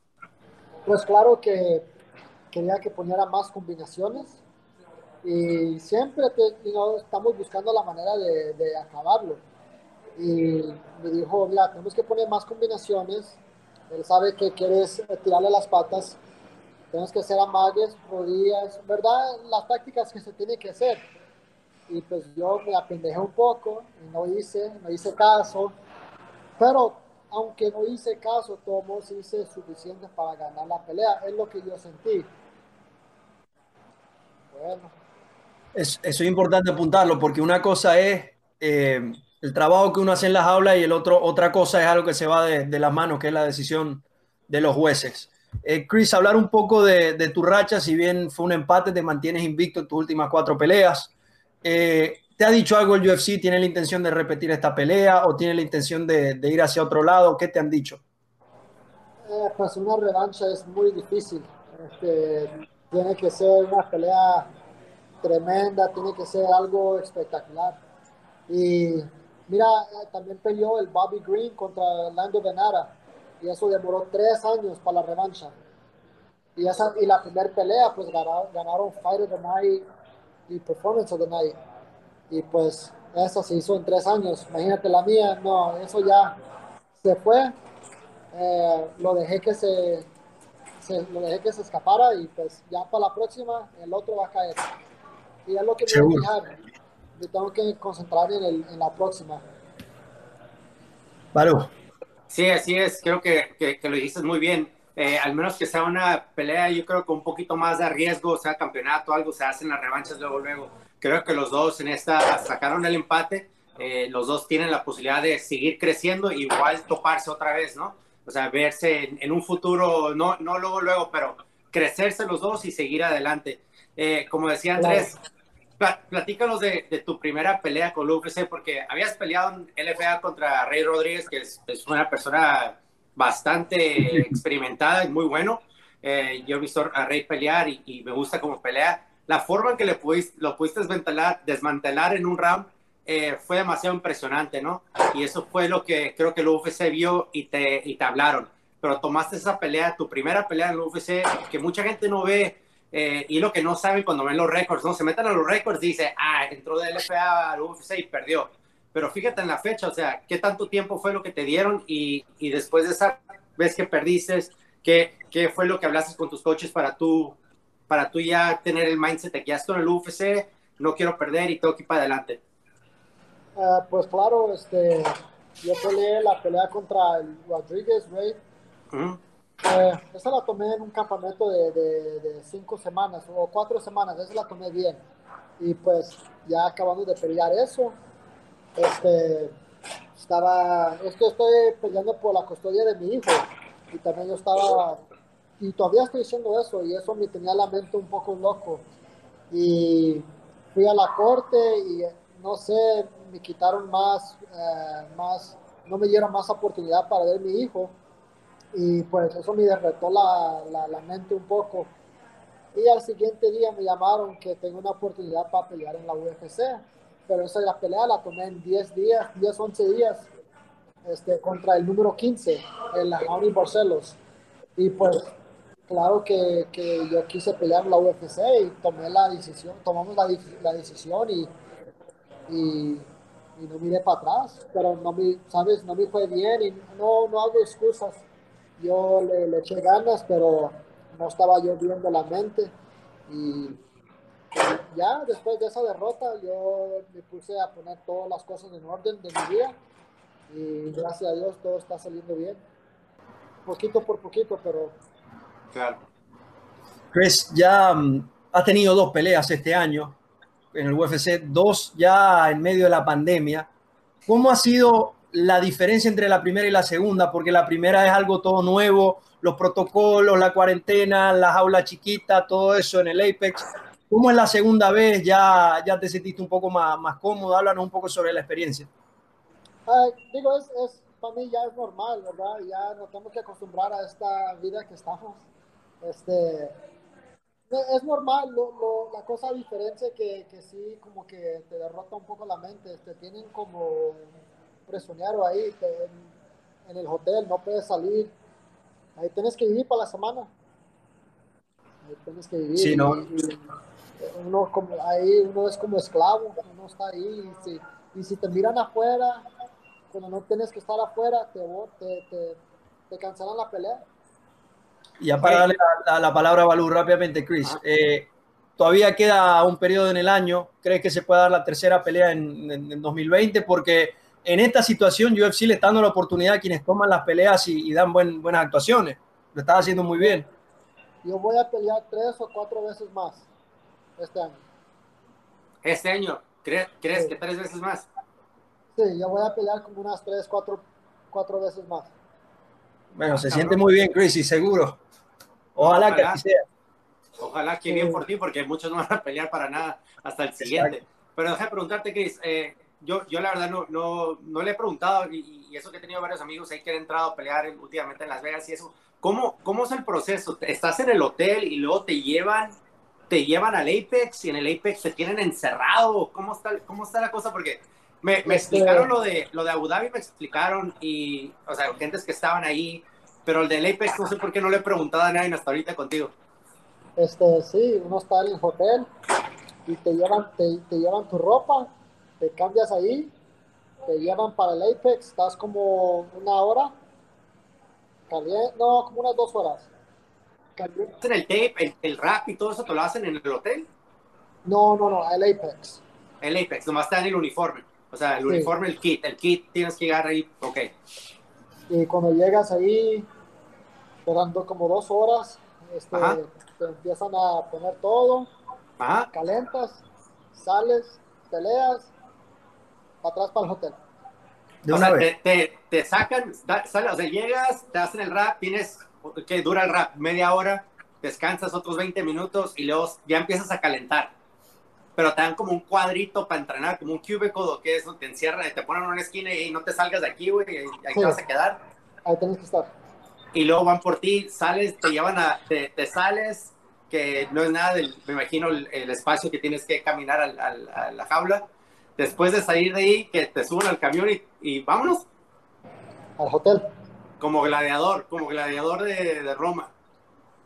Pues claro que quería que poniera más combinaciones y siempre te, you know, estamos buscando la manera de, de, acabarlo. Y me dijo, mira, tenemos que poner más combinaciones. Él sabe que quieres tirarle las patas. Tenemos que hacer amagues, rodillas, ¿verdad? Las tácticas que se tiene que hacer. Y pues yo me apendejé un poco y no hice, no hice caso. Pero aunque no hice caso, todos hice suficiente para ganar la pelea. Es lo que yo sentí. Bueno. Es, eso es importante apuntarlo porque una cosa es eh, el trabajo que uno hace en las aulas y el otro, otra cosa es algo que se va de, de las manos, que es la decisión de los jueces. Eh, Chris, hablar un poco de, de, tu racha, si bien fue un empate, te mantienes invicto en tus últimas cuatro peleas. Eh, ¿Te ha dicho algo el UFC? ¿Tiene la intención de repetir esta pelea o tiene la intención de, de ir hacia otro lado? ¿Qué te han dicho? Eh, pues una revancha es muy difícil. Este, tiene que ser una pelea tremenda, tiene que ser algo espectacular. Y mira, también peleó el Bobby Green contra Lando Venara y eso demoró tres años para la revancha. Y, esa, y la primera pelea, pues ganaron, ganaron Fight of the Night y Performance of the Night. Y pues eso se hizo en tres años. Imagínate la mía, no, eso ya se fue. Eh, lo dejé que se, se, lo dejé que se escapara y pues ya para la próxima el otro va a caer. Y es lo que me voy a fijar. Me tengo que concentrar en, el, en la próxima. Vale. Sí, así es. Creo que, que, que lo dijiste muy bien. Eh, al menos que sea una pelea, yo creo que un poquito más de riesgo, sea campeonato, algo se hacen las revanchas luego, luego. Creo que los dos en esta sacaron el empate. Eh, los dos tienen la posibilidad de seguir creciendo, igual toparse otra vez, ¿no? O sea, verse en, en un futuro, no, no luego, luego, pero crecerse los dos y seguir adelante. Eh, como decía Andrés, platícanos de, de, tu primera pelea con UFC, porque habías peleado en LFA contra Rey Rodríguez, que es, es una persona bastante experimentada y muy bueno. Eh, yo he visto a Rey pelear y, y, me gusta cómo pelea. La forma en que le pudiste, lo pudiste desmantelar, desmantelar en un round eh, fue demasiado impresionante, ¿no? Y eso fue lo que creo que el UFC vio y te, y te hablaron. Pero tomaste esa pelea, tu primera pelea en el UFC, que mucha gente no ve eh, y lo que no saben cuando ven los récords, ¿no? Se meten a los récords y dicen, ah, entró de LFA al UFC y perdió. Pero fíjate en la fecha, o sea, ¿qué tanto tiempo fue lo que te dieron? Y, y después de esa vez que perdiste, ¿qué, ¿qué fue lo que hablaste con tus coaches para tú, para tú ya tener el mindset de que ya estoy en el UFC, no quiero perder y tengo que ir para adelante? Uh, pues claro, este, yo peleé la pelea contra el Rodríguez, Rey. Uh -huh. Eh, esa la tomé en un campamento de, de, de, cinco semanas o cuatro semanas, esa la tomé bien. Y pues ya acabando de pelear eso, este, estaba, es que estoy peleando por la custodia de mi hijo y también yo estaba, y todavía estoy diciendo eso y eso me tenía la mente un poco loco. Y fui a la corte y no sé, me quitaron más, eh, más, no me dieron más oportunidad para ver mi hijo y pues eso me derretó la, la, la, mente un poco. Y al siguiente día me llamaron que tengo una oportunidad para pelear en la UFC, pero esa la pelea la tomé en 10 días, 10, 11 días. este, contra el número 15, el Jaime Barcelos. Y pues, claro que, que, yo quise pelear la UFC y tomé la decisión, tomamos la, la decisión y, y, y, no miré para atrás, pero no me, sabes, no me fue bien y no, no hago excusas. Yo le, le eché ganas, pero no estaba yo viendo la mente y ya después de esa derrota yo me puse a poner todas las cosas en orden de mi vida y gracias a Dios todo está saliendo bien. Poquito por poquito, pero... Claro. Chris, ya um, ha tenido dos peleas este año en el UFC, dos ya en medio de la pandemia. ¿Cómo ha sido la diferencia entre la primera y la segunda? Porque la primera es algo todo nuevo, los protocolos, la cuarentena, la jaula chiquita, todo eso en el Apex. ¿Cómo es la segunda vez? ¿Ya, ya te sentiste un poco más, más cómodo? Háblanos un poco sobre la experiencia. Uh, digo, es, es, para mí ya es normal, ¿verdad? Ya nos tenemos que acostumbrar a esta vida que estamos. Este, es normal, lo, lo, la cosa diferencia que, que sí, como que te derrota un poco la mente, te tienen como presionero ahí te, en, en, el hotel, no puedes salir, ahí tienes que vivir para la semana, ahí tienes que vivir. Sí, ¿no? Y, y uno, como, ahí uno es como esclavo, uno está ahí, y si, y si te miran afuera, cuando no tienes que estar afuera, te, te, te, te cancelan la pelea. Ya para darle la, la, la palabra a Balú rápidamente, Chris, eh, todavía queda un periodo en el año. ¿Crees que se puede dar la tercera pelea en, en, en, 2020? Porque en esta situación UFC le está dando la oportunidad a quienes toman las peleas y, y dan buen, buenas actuaciones. Lo está haciendo muy bien. Yo voy a pelear tres o cuatro veces más este año. ¿Este año? ¿Crees, crees sí. que tres veces más? Sí, yo voy a pelear como unas tres, cuatro, cuatro veces más. Bueno, se siente muy bien, Chris, y seguro. Ojalá, Ojalá, que así sea. Ojalá que bien por ti, porque muchos no van a pelear para nada hasta el siguiente. Exacto. Pero déjame preguntarte, Chris, eh, yo, yo la verdad no, no, no le he preguntado, y, y, eso que he tenido varios amigos ahí que han entrado a pelear últimamente en Las Vegas y eso, ¿cómo, ¿cómo es el proceso? ¿Estás en el hotel y luego te llevan, te llevan al Apex y en el Apex te tienen encerrado? ¿Cómo está, cómo está la cosa? Porque me, me Este- explicaron lo de, lo de Abu Dhabi, me explicaron, y, o sea, gentes que estaban ahí, pero el del Apex no sé por qué no le he preguntado a nadie hasta ahorita contigo. Este, sí, uno está en el hotel y te llevan, te, te llevan tu ropa, te cambias ahí, te llevan para el Apex, estás como una hora, caliente, no, como unas dos horas. Caliente. ¿En el tape, el, el, rap y todo eso te lo hacen en el hotel? No, no, no, el Apex. El Apex, nomás está en el uniforme. O sea, el sí. uniforme, el kit, el kit tienes que llegar ahí, ok. Y cuando llegas ahí, esperando como dos horas, este, te empiezan a poner todo, Ajá. calentas, sales, peleas, para atrás para el hotel. De o sea, te, te, te, sacan, da, sale, o sea, llegas, te hacen el rap, tienes, que dura el rap media hora, descansas otros 20 minutos y luego ya empiezas a calentar. Pero te dan como un cuadrito para entrenar, como un cubicle, que es donde te encierran y te ponen en una esquina y no te salgas de aquí, güey, ahí sí. te vas a quedar. Ahí tienes que estar. Y luego van por ti, sales, te llevan a, te, te sales, que no es nada del, me imagino, el, el espacio que tienes que caminar al, al, a la jaula después de salir de ahí, que te suban al camión y, y vámonos. Al hotel. Como gladiador, como gladiador de, de, Roma.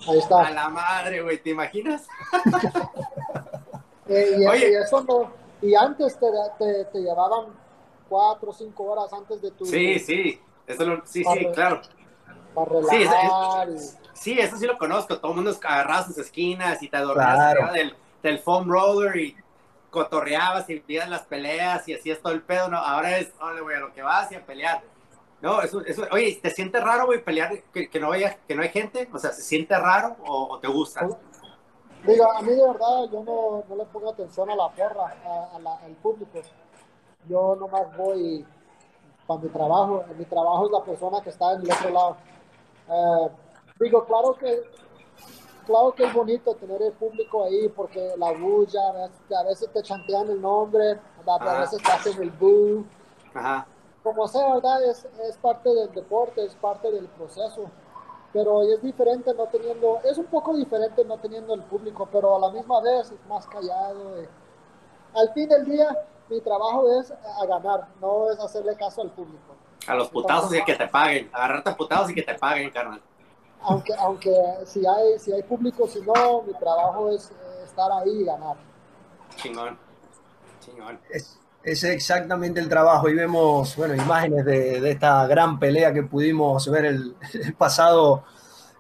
Ahí está. A la madre, güey, ¿te imaginas? eh, y, Oye, y, eso no, y antes te, te, te, llevaban cuatro o cinco horas antes de tu... Sí, sí, eso lo, sí, sí, claro. Para relajar. Sí, eso, sí, eso sí lo conozco, todo el mundo agarraba sus esquinas y te dormías claro. del, del foam roller y cotorreabas y veías las peleas y hacías todo el pedo, no, ahora es, ole, güey, a lo que vas y a pelear. No, eso, oye, ¿te siente raro, güey, pelear que, no haya, que no hay gente? O sea, ¿se siente raro o, te gusta? Digo, a mí de verdad, yo no, no le pongo atención a la porra, a, la, al público. Yo nomás voy para mi trabajo. Mi trabajo es la persona que está en el otro lado. Uh, digo, claro que claro que es bonito tener el público ahí porque la bulla, a veces, a te chantean el nombre, a, a veces te hacen el boo. Ajá. Como sea, ¿verdad? Es, es parte del deporte, es parte del proceso. Pero es diferente no teniendo, es un poco diferente no teniendo el público, pero a la misma vez es más callado. Eh. Al fin del día, mi trabajo es a ganar, no es hacerle caso al público. A los putazos y que te paguen. Agarrarte a putazos y que te paguen, carnal. Aunque, aunque si hay, si hay público, si no, mi trabajo es estar ahí y ganar. Chingón. Chingón. Es, es exactamente el trabajo y vemos, bueno, imágenes de, de esta gran pelea que pudimos ver el, el pasado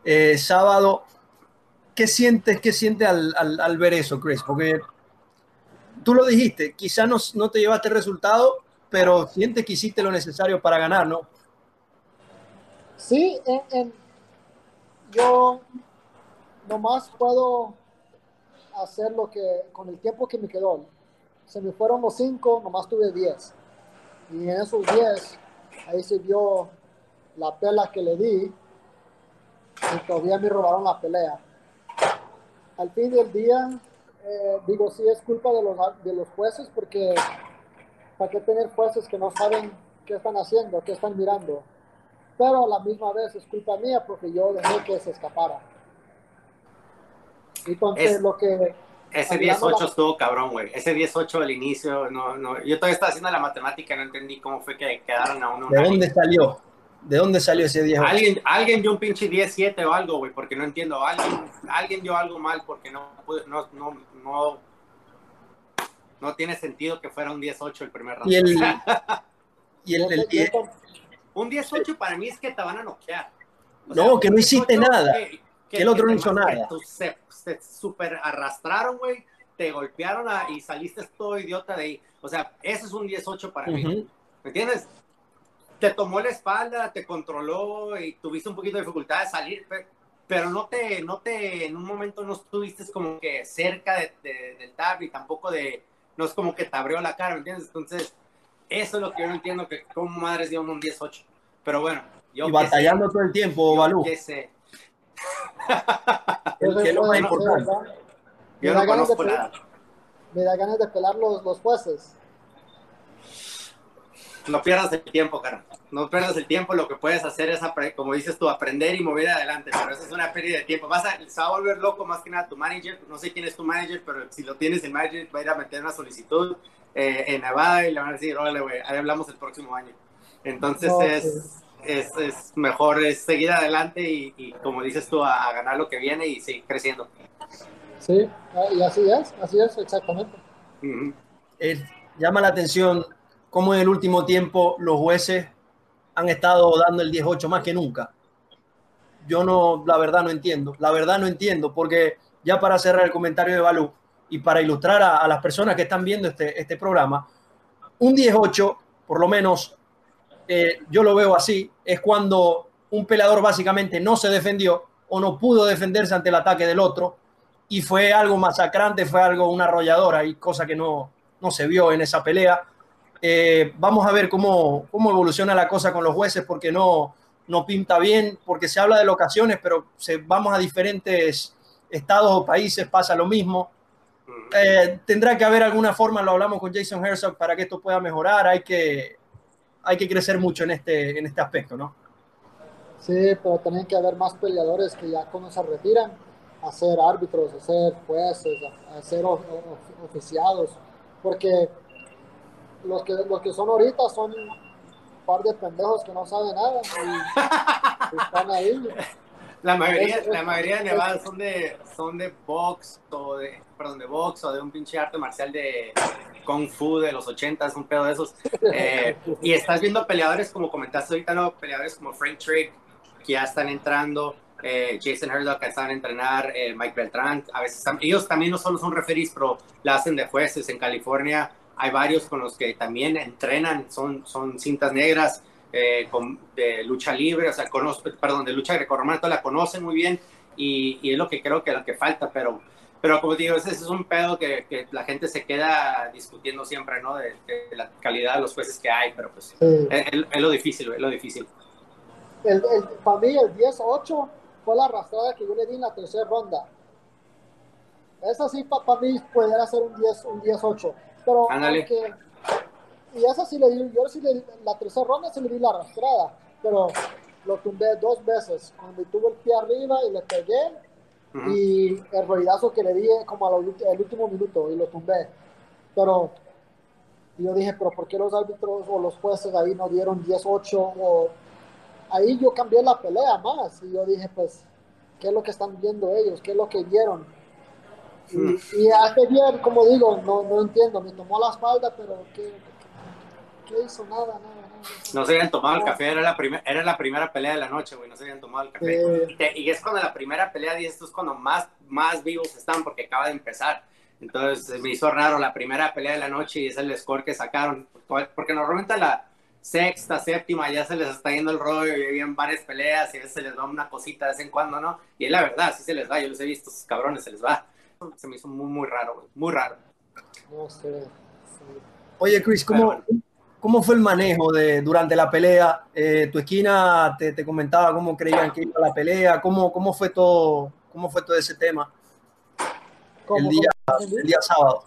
eh, sábado. ¿Qué sientes, qué sientes al, al, al, ver eso, Chris? Porque tú lo dijiste, quizá no, no te llevaste el resultado, pero sientes que hiciste lo necesario para ganar, ¿no? Sí, en, en, yo nomás puedo hacer lo que, con el tiempo que me quedó. Se me fueron los cinco, nomás tuve diez. Y en esos diez, ahí se vio la pela que le di y todavía me robaron la pelea. Al fin del día, eh, digo, sí es culpa de los, de los jueces porque ¿para qué tener jueces que no saben qué están haciendo, qué están mirando? Pero a la misma vez es culpa mía porque yo dejé que se escapara. Entonces, es, lo que... Ese 10-8 la... estuvo cabrón, güey. Ese 10-8 al inicio, no, no, yo todavía estaba haciendo la matemática, no entendí cómo fue que quedaron a uno. ¿De dónde salió? ¿De dónde salió ese 10 Alguien, alguien dio un pinche 10-7 o algo, güey, porque no entiendo. Alguien, alguien dio algo mal porque no, no, no, no, no tiene sentido que fuera un 10-8 el primer round. Y el, y el, el, el un 10-8 para mí es que te van a noquear. O sea, no, que no hiciste nada. Que, que, que el otro no hizo nada. Se, se super arrastraron, güey, te golpearon a, y saliste todo idiota de ahí. O sea, eso es un 10-8 para uh -huh. mí. ¿Me entiendes? te tomó la espalda, te controló y tuviste un poquito de dificultad de salir, pero no te, no te, en un momento no estuviste como que cerca de, de, del tab y tampoco de, no es como que te abrió la cara, ¿me entiendes? Entonces, eso es lo que yo no entiendo, que como madres dieron un 10-8. Pero bueno, yo... Y batallando sé, todo el tiempo, Balú. Qué sé. el que es lo más importante. Yo no conozco nada. Me da ganas de pelar los, los jueces no pierdas el tiempo, cara. No pierdas el tiempo. Lo que puedes hacer es, como dices tú, aprender y mover adelante. Pero eso es una pérdida de tiempo. Vas a, se va a volver loco más que nada tu manager. No sé quién es tu manager, pero si lo tienes el manager, va a ir a meter una solicitud eh, en Nevada y le van a decir, órale, güey, ahí hablamos el próximo año. Entonces no, es, sí. es, es, mejor es seguir adelante y, y como dices tú, a, a, ganar lo que viene y seguir creciendo. Sí, y así es, así es, exactamente. Uh -huh. eh, llama la atención cómo en el último tiempo los jueces han estado dando el 18 más que nunca. Yo no, la verdad no entiendo, la verdad no entiendo, porque ya para cerrar el comentario de Balú y para ilustrar a, a las personas que están viendo este, este programa, un 18, por lo menos eh, yo lo veo así, es cuando un peleador básicamente no se defendió o no pudo defenderse ante el ataque del otro y fue algo masacrante, fue algo una arrolladora y cosa que no, no se vio en esa pelea eh, vamos a ver cómo, cómo, evoluciona la cosa con los jueces, porque no, no pinta bien, porque se habla de locaciones, pero se, vamos a diferentes estados o países, pasa lo mismo. Eh, tendrá que haber alguna forma, lo hablamos con Jason Herzog, para que esto pueda mejorar. Hay que, hay que crecer mucho en este, en este aspecto, ¿no? Sí, pero tienen que haber más peleadores que ya cuando se retiran, a ser árbitros, a ser jueces, ser of, of, oficiados, porque los que, los que son ahorita son un par de pendejos que no saben nada y, y están ahí. La mayoría, es, la mayoría de Nevada son de, son de box o de, perdón, de box o de un pinche arte marcial de Kung Fu de los 80, un pedo de esos. Eh, y estás viendo peleadores, como comentaste ahorita, ¿no? Peleadores como Frank Trigg, que ya están entrando, eh, Jason Herzog, que están a entrenar, eh, Mike Beltrán, a veces, ellos también no solo son referís, pero la hacen de jueces en California hay varios con los que también entrenan, son, son cintas negras eh, con, de lucha libre, o sea, conozco, perdón, de lucha grecorromana, la conocen muy bien y, y, es lo que creo que lo que falta, pero, pero como digo, ese, ese es un pedo que, que, la gente se queda discutiendo siempre, ¿no? De, de, la calidad de los jueces que hay, pero pues sí. es, es, lo difícil, es lo difícil. El, el, para mí el 10-8 fue la arrastrada que yo le di en la tercera ronda. Esa sí para pa mí pudiera ser un 10-8. Un 10 pero aunque, y esa sí le di, yo sí le la tercera ronda sí le di la arrastrada, pero lo tumbé dos veces, cuando tuve el pie arriba y le pegué, uh -huh. y el ruidazo que le di como al último minuto y lo tumbé. Pero yo dije, pero ¿por qué los árbitros o los jueces ahí no dieron 10-8? O... Ahí yo cambié la pelea más. Y yo dije, pues, ¿qué es lo que están viendo ellos? ¿Qué es lo que vieron? Y, y hace bien, como digo, no, no entiendo. Me tomó la espalda, pero ¿qué, qué hizo? Nada, nada, nada. No se habían tomado el café, era la, era la primera pelea de la noche, güey, no se habían tomado el café. Eh, Y, te- y es cuando la primera pelea, y esto es cuando más, más vivos están, porque acaba de empezar. Entonces me hizo raro la primera pelea de la noche y es el score que sacaron, porque normalmente a la sexta, séptima ya se les está yendo el rollo y habían varias peleas y a veces se les va una cosita de vez en cuando, ¿no? Y es la verdad, sí se les va, yo los he visto, esos cabrones se les va. Se me hizo muy, muy raro, güey, muy raro. no sé. sí. Oye, Chris, ¿cómo, Pero ¿cómo fue el manejo de, durante la pelea? Eh, tu esquina te, te comentaba cómo creían que iba la pelea, cómo, cómo, fue, todo, cómo fue todo ese tema ¿Cómo, el día, el día sábado.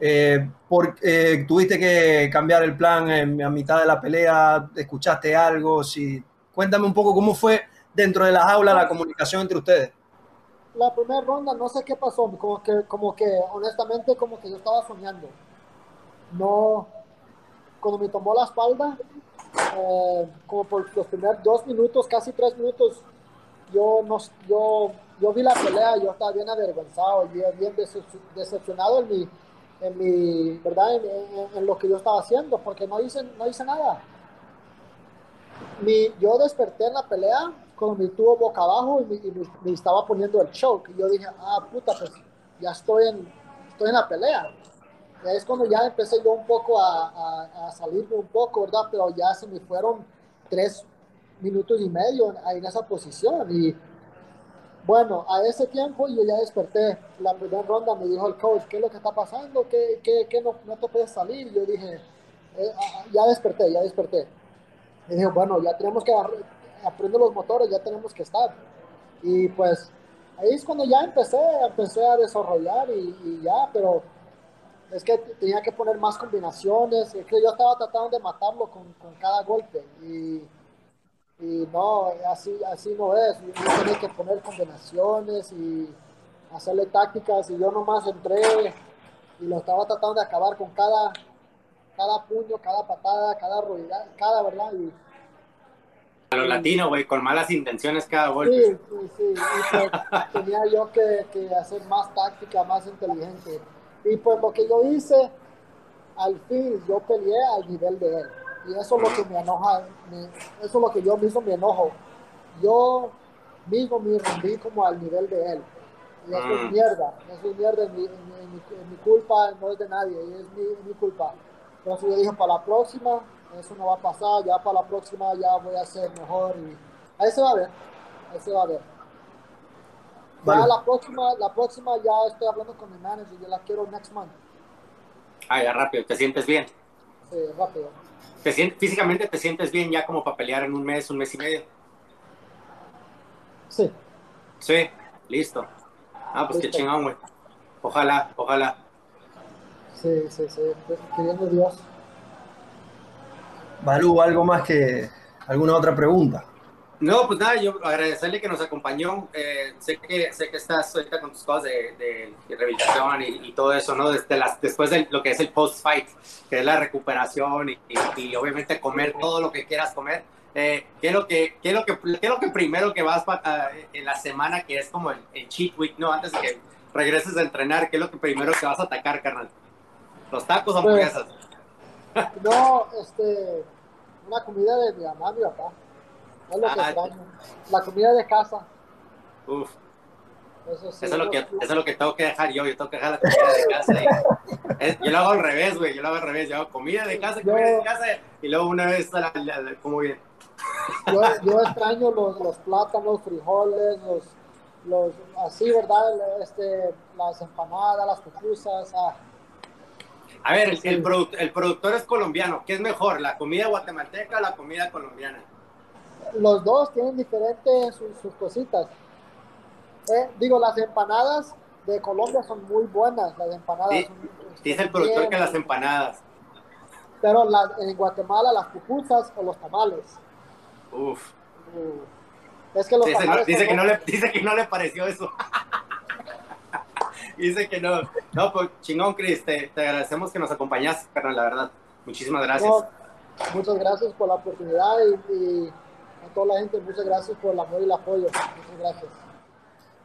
Eh, por, eh, ¿Tuviste que cambiar el plan en, a mitad de la pelea? ¿Escuchaste algo? Si, cuéntame un poco cómo fue dentro de las aulas la comunicación entre ustedes. la primera ronda no sé qué pasó, como que, como que honestamente como que yo estaba soñando. No, cuando me tomó la espalda, eh, como por los primeros dos minutos, casi tres minutos, yo no, yo, yo vi la pelea, yo estaba bien avergonzado, bien, bien decep- decepcionado en mi, en mi, verdad, en, en- en lo que yo estaba haciendo, porque no hice, no hice nada. Mi, yo desperté en la pelea cuando me tuvo boca abajo y, y me- me estaba poniendo el choke. Y yo dije, ah, puta, pues ya estoy en, estoy en la pelea. Es cuando ya empecé yo un poco a, a, a salirme un poco, ¿verdad? Pero ya se me fueron tres minutos y medio ahí en esa posición. Y bueno, a ese tiempo yo ya desperté. La primera ronda me dijo el coach, ¿qué es lo que está pasando? ¿Qué, qué, qué no, no te puedes salir? Yo dije, "Eh, ah, ya desperté, ya desperté. Y dije, bueno, ya tenemos que aprender los motores, ya tenemos que estar. Y pues ahí es cuando ya empecé, empecé a desarrollar y ya, pero es que tenía que poner más combinaciones, es que yo estaba tratando de matarlo con, con cada golpe y, y no, así, así no es, yo tenía que poner combinaciones y hacerle tácticas y yo nomás entré y lo estaba tratando de acabar con cada, cada puño, cada patada, cada rodilla, cada verdad. Y, A los latinos, güey, con malas intenciones cada sí, golpe. sí, sí. Y pues tenía yo que, que hacer más táctica, más inteligente. Y pues lo que yo hice, al fin yo peleé al nivel de él. Y eso es lo que me enoja, me- eso es lo que yo mismo me enojo. Yo mismo me rendí como al nivel de él. Y eso es Mm. mierda, eso es mierda, es mi, mi- mi- culpa, no es de nadie, es mi, mi culpa. Entonces yo dije, para la próxima, eso no va a pasar, ya para la próxima ya voy a ser mejor. Y ahí se va a ver, ahí se va a ver. Ya Vale. la próxima, la próxima ya estoy hablando con mi manager, yo la quiero next month. Ah, ya rápido, te sientes bien. Sí, rápido. Te sien- físicamente te sientes bien ya como para pelear en un mes, un mes y medio. Sí, Sí, listo. Ah, pues qué Listo. chingón, güey. Ojalá, ojalá. sí, sí, sí, queriendo Dios. Balú, ¿algo más que alguna otra pregunta? No, pues nada, yo agradecerle que nos acompañó. Eh, sé que sé que estás ahorita con tus cosas de, de- de rehabilitación y, y todo eso, ¿no? Desde las, después de lo que es el post-fight, que es la recuperación y, y- y obviamente comer todo lo que quieras comer. Eh, ¿qué, es lo que, qué, es lo que, ¿Qué es lo que primero que vas pa- a- en la semana, que es como el, el cheat week, ¿no? Antes de que regreses a entrenar, ¿qué es lo que primero que vas a atacar, carnal? ¿Los tacos o Pues, hamburguesas? No, este, una comida de mi mamá, mi papá. Es lo que Ah. extraño. La comida de casa. Uf. Eso sí. Eso es, lo que, eso es lo que tengo que dejar yo. Yo tengo que dejar la comida de casa. y- es- yo lo hago al revés, güey. Yo lo hago al revés. Yo hago comida de casa, comida de casa. Y luego una vez la, la- la- como bien. yo, yo extraño los, los plátanos, frijoles, los, los, así, ¿verdad? Este, las empanadas, las pupusas. Ah, A ver, el, el, el productor es colombiano. ¿Qué es mejor, la comida guatemalteca o la comida colombiana? Los dos tienen diferentes sus, sus cositas. Eh, digo, las empanadas de Colombia son muy buenas. Las empanadas Sí, son- Dice el productor bien, que las empanadas. Pero las- en Guatemala las pupusas o los tamales. Uf. Uh, es que los Dice, no, tamales dice que no le, dice que no le pareció eso. dice que no. No, pues chingón, Chris, te, te agradecemos que nos acompañaste, carnal, la verdad. Muchísimas gracias. No, muchas gracias por la oportunidad y, toda la gente, muchas gracias por el amor y el apoyo. Muchas gracias.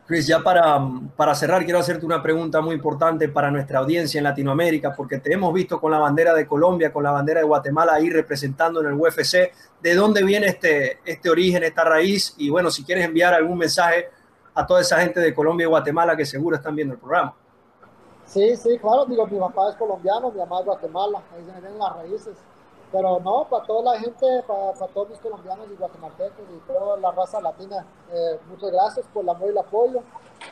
Chris, ya para, para cerrar, quiero hacerte una pregunta muy importante para nuestra audiencia en Latinoamérica, porque te hemos visto con la bandera de Colombia, con la bandera de Guatemala ahí representando en el UFC. ¿De dónde viene este, este origen, esta raíz? Y bueno, si quieres enviar algún mensaje a toda esa gente de Colombia y Guatemala que seguro están viendo el programa. Sí, sí, claro, digo, mi papá es colombiano, mi mamá es Guatemala, ahí se ven las raíces. Pero no, para toda la gente, para, para, todos mis colombianos y guatemaltecos y toda la raza latina, eh, muchas gracias por el amor y el apoyo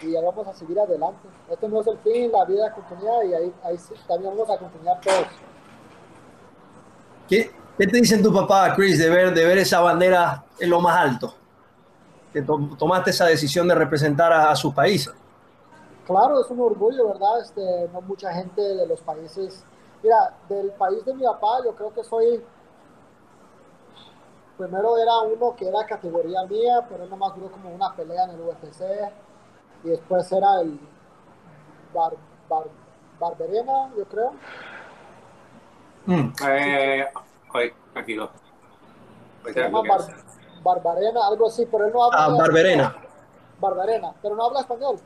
y ya vamos a seguir adelante. Esto no es el fin, la vida continúa y ahí, ahí sí, también vamos a continuar todos. ¿Qué, ¿Qué, te dicen tu papá, Chris, de ver, de ver esa bandera en lo más alto? Que to tomaste esa decisión de representar a, a sus países. Claro, es un orgullo, ¿verdad? Este, no mucha gente de los países Mira, del país de mi papá, yo creo que soy. Primero era uno que era categoría mía, pero nada más duró como una pelea en el UFC. Y después era el Bar, Bar, Barberena, yo creo. Mm. Eh, oye, tranquilo. Se llama Bar, Barbarena, algo así, pero él no habla. Ah, Barberena. Barbarena, pero no habla español.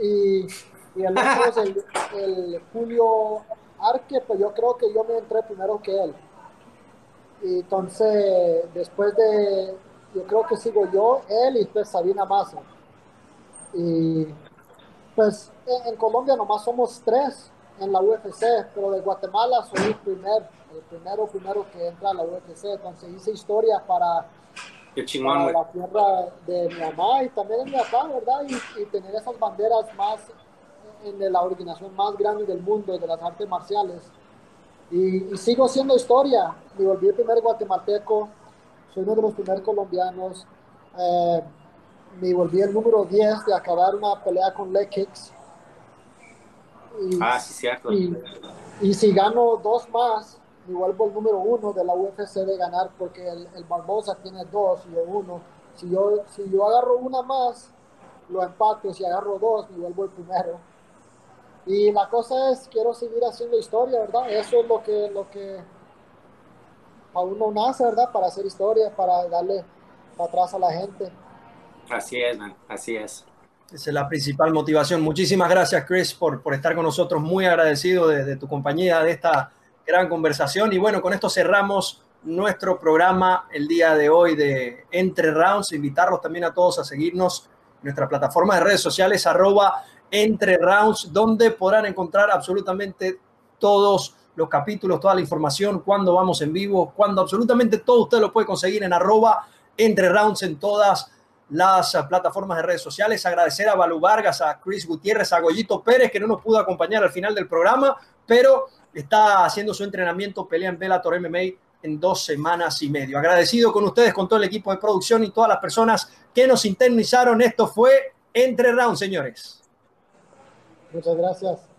Y, y el otro es el, el Julio Arque, pues yo creo que yo me entré primero que él. Y entonces, después de, yo creo que sigo yo, él y pues Sabina Maza. Y pues en, en, Colombia nomás somos tres en la UFC, pero de Guatemala soy el primer, el primero, primero que entra a la UFC. Entonces hice historia para, para la tierra de mi mamá y también de mi papá, ¿verdad? Y, y tener esas banderas más en la organización más grande del mundo de las artes marciales. Y, y sigo siendo historia. Me volví el primer guatemalteco, soy uno de los primeros colombianos. Eh, me volví el número 10 de acabar una pelea con leg kicks. Y, ah, sí, cierto. Y, y, si gano dos más, me vuelvo el número uno de la UFC de ganar porque el, el Barbosa tiene dos y yo uno. Si yo, si yo agarro una más, lo empato. Si agarro dos, me vuelvo el primero. Y la cosa es, quiero seguir haciendo historia, ¿verdad? Eso es lo que, lo que a uno nace, ¿verdad? Para hacer historia, para darle para atrás a la gente. Así es, man. así es. Esa es la principal motivación. Muchísimas gracias, Chris, por, por estar con nosotros. Muy agradecido de, de tu compañía, de esta gran conversación. Y bueno, con esto cerramos nuestro programa el día de hoy de Entre Rounds. Invitarlos también a todos a seguirnos en nuestra plataforma de redes sociales, arroba entre rounds, donde podrán encontrar absolutamente todos los capítulos, toda la información, cuando vamos en vivo, cuando absolutamente todo usted lo puede conseguir en arroba entre rounds en todas las plataformas de redes sociales. Agradecer a Balú Vargas, a Chris Gutiérrez, a Goyito Pérez, que no nos pudo acompañar al final del programa, pero está haciendo su entrenamiento, pelea en Bellator MMA en dos semanas y medio. Agradecido con ustedes, con todo el equipo de producción y todas las personas que nos sintonizaron. Esto fue Entre Rounds, señores. Muchas gracias.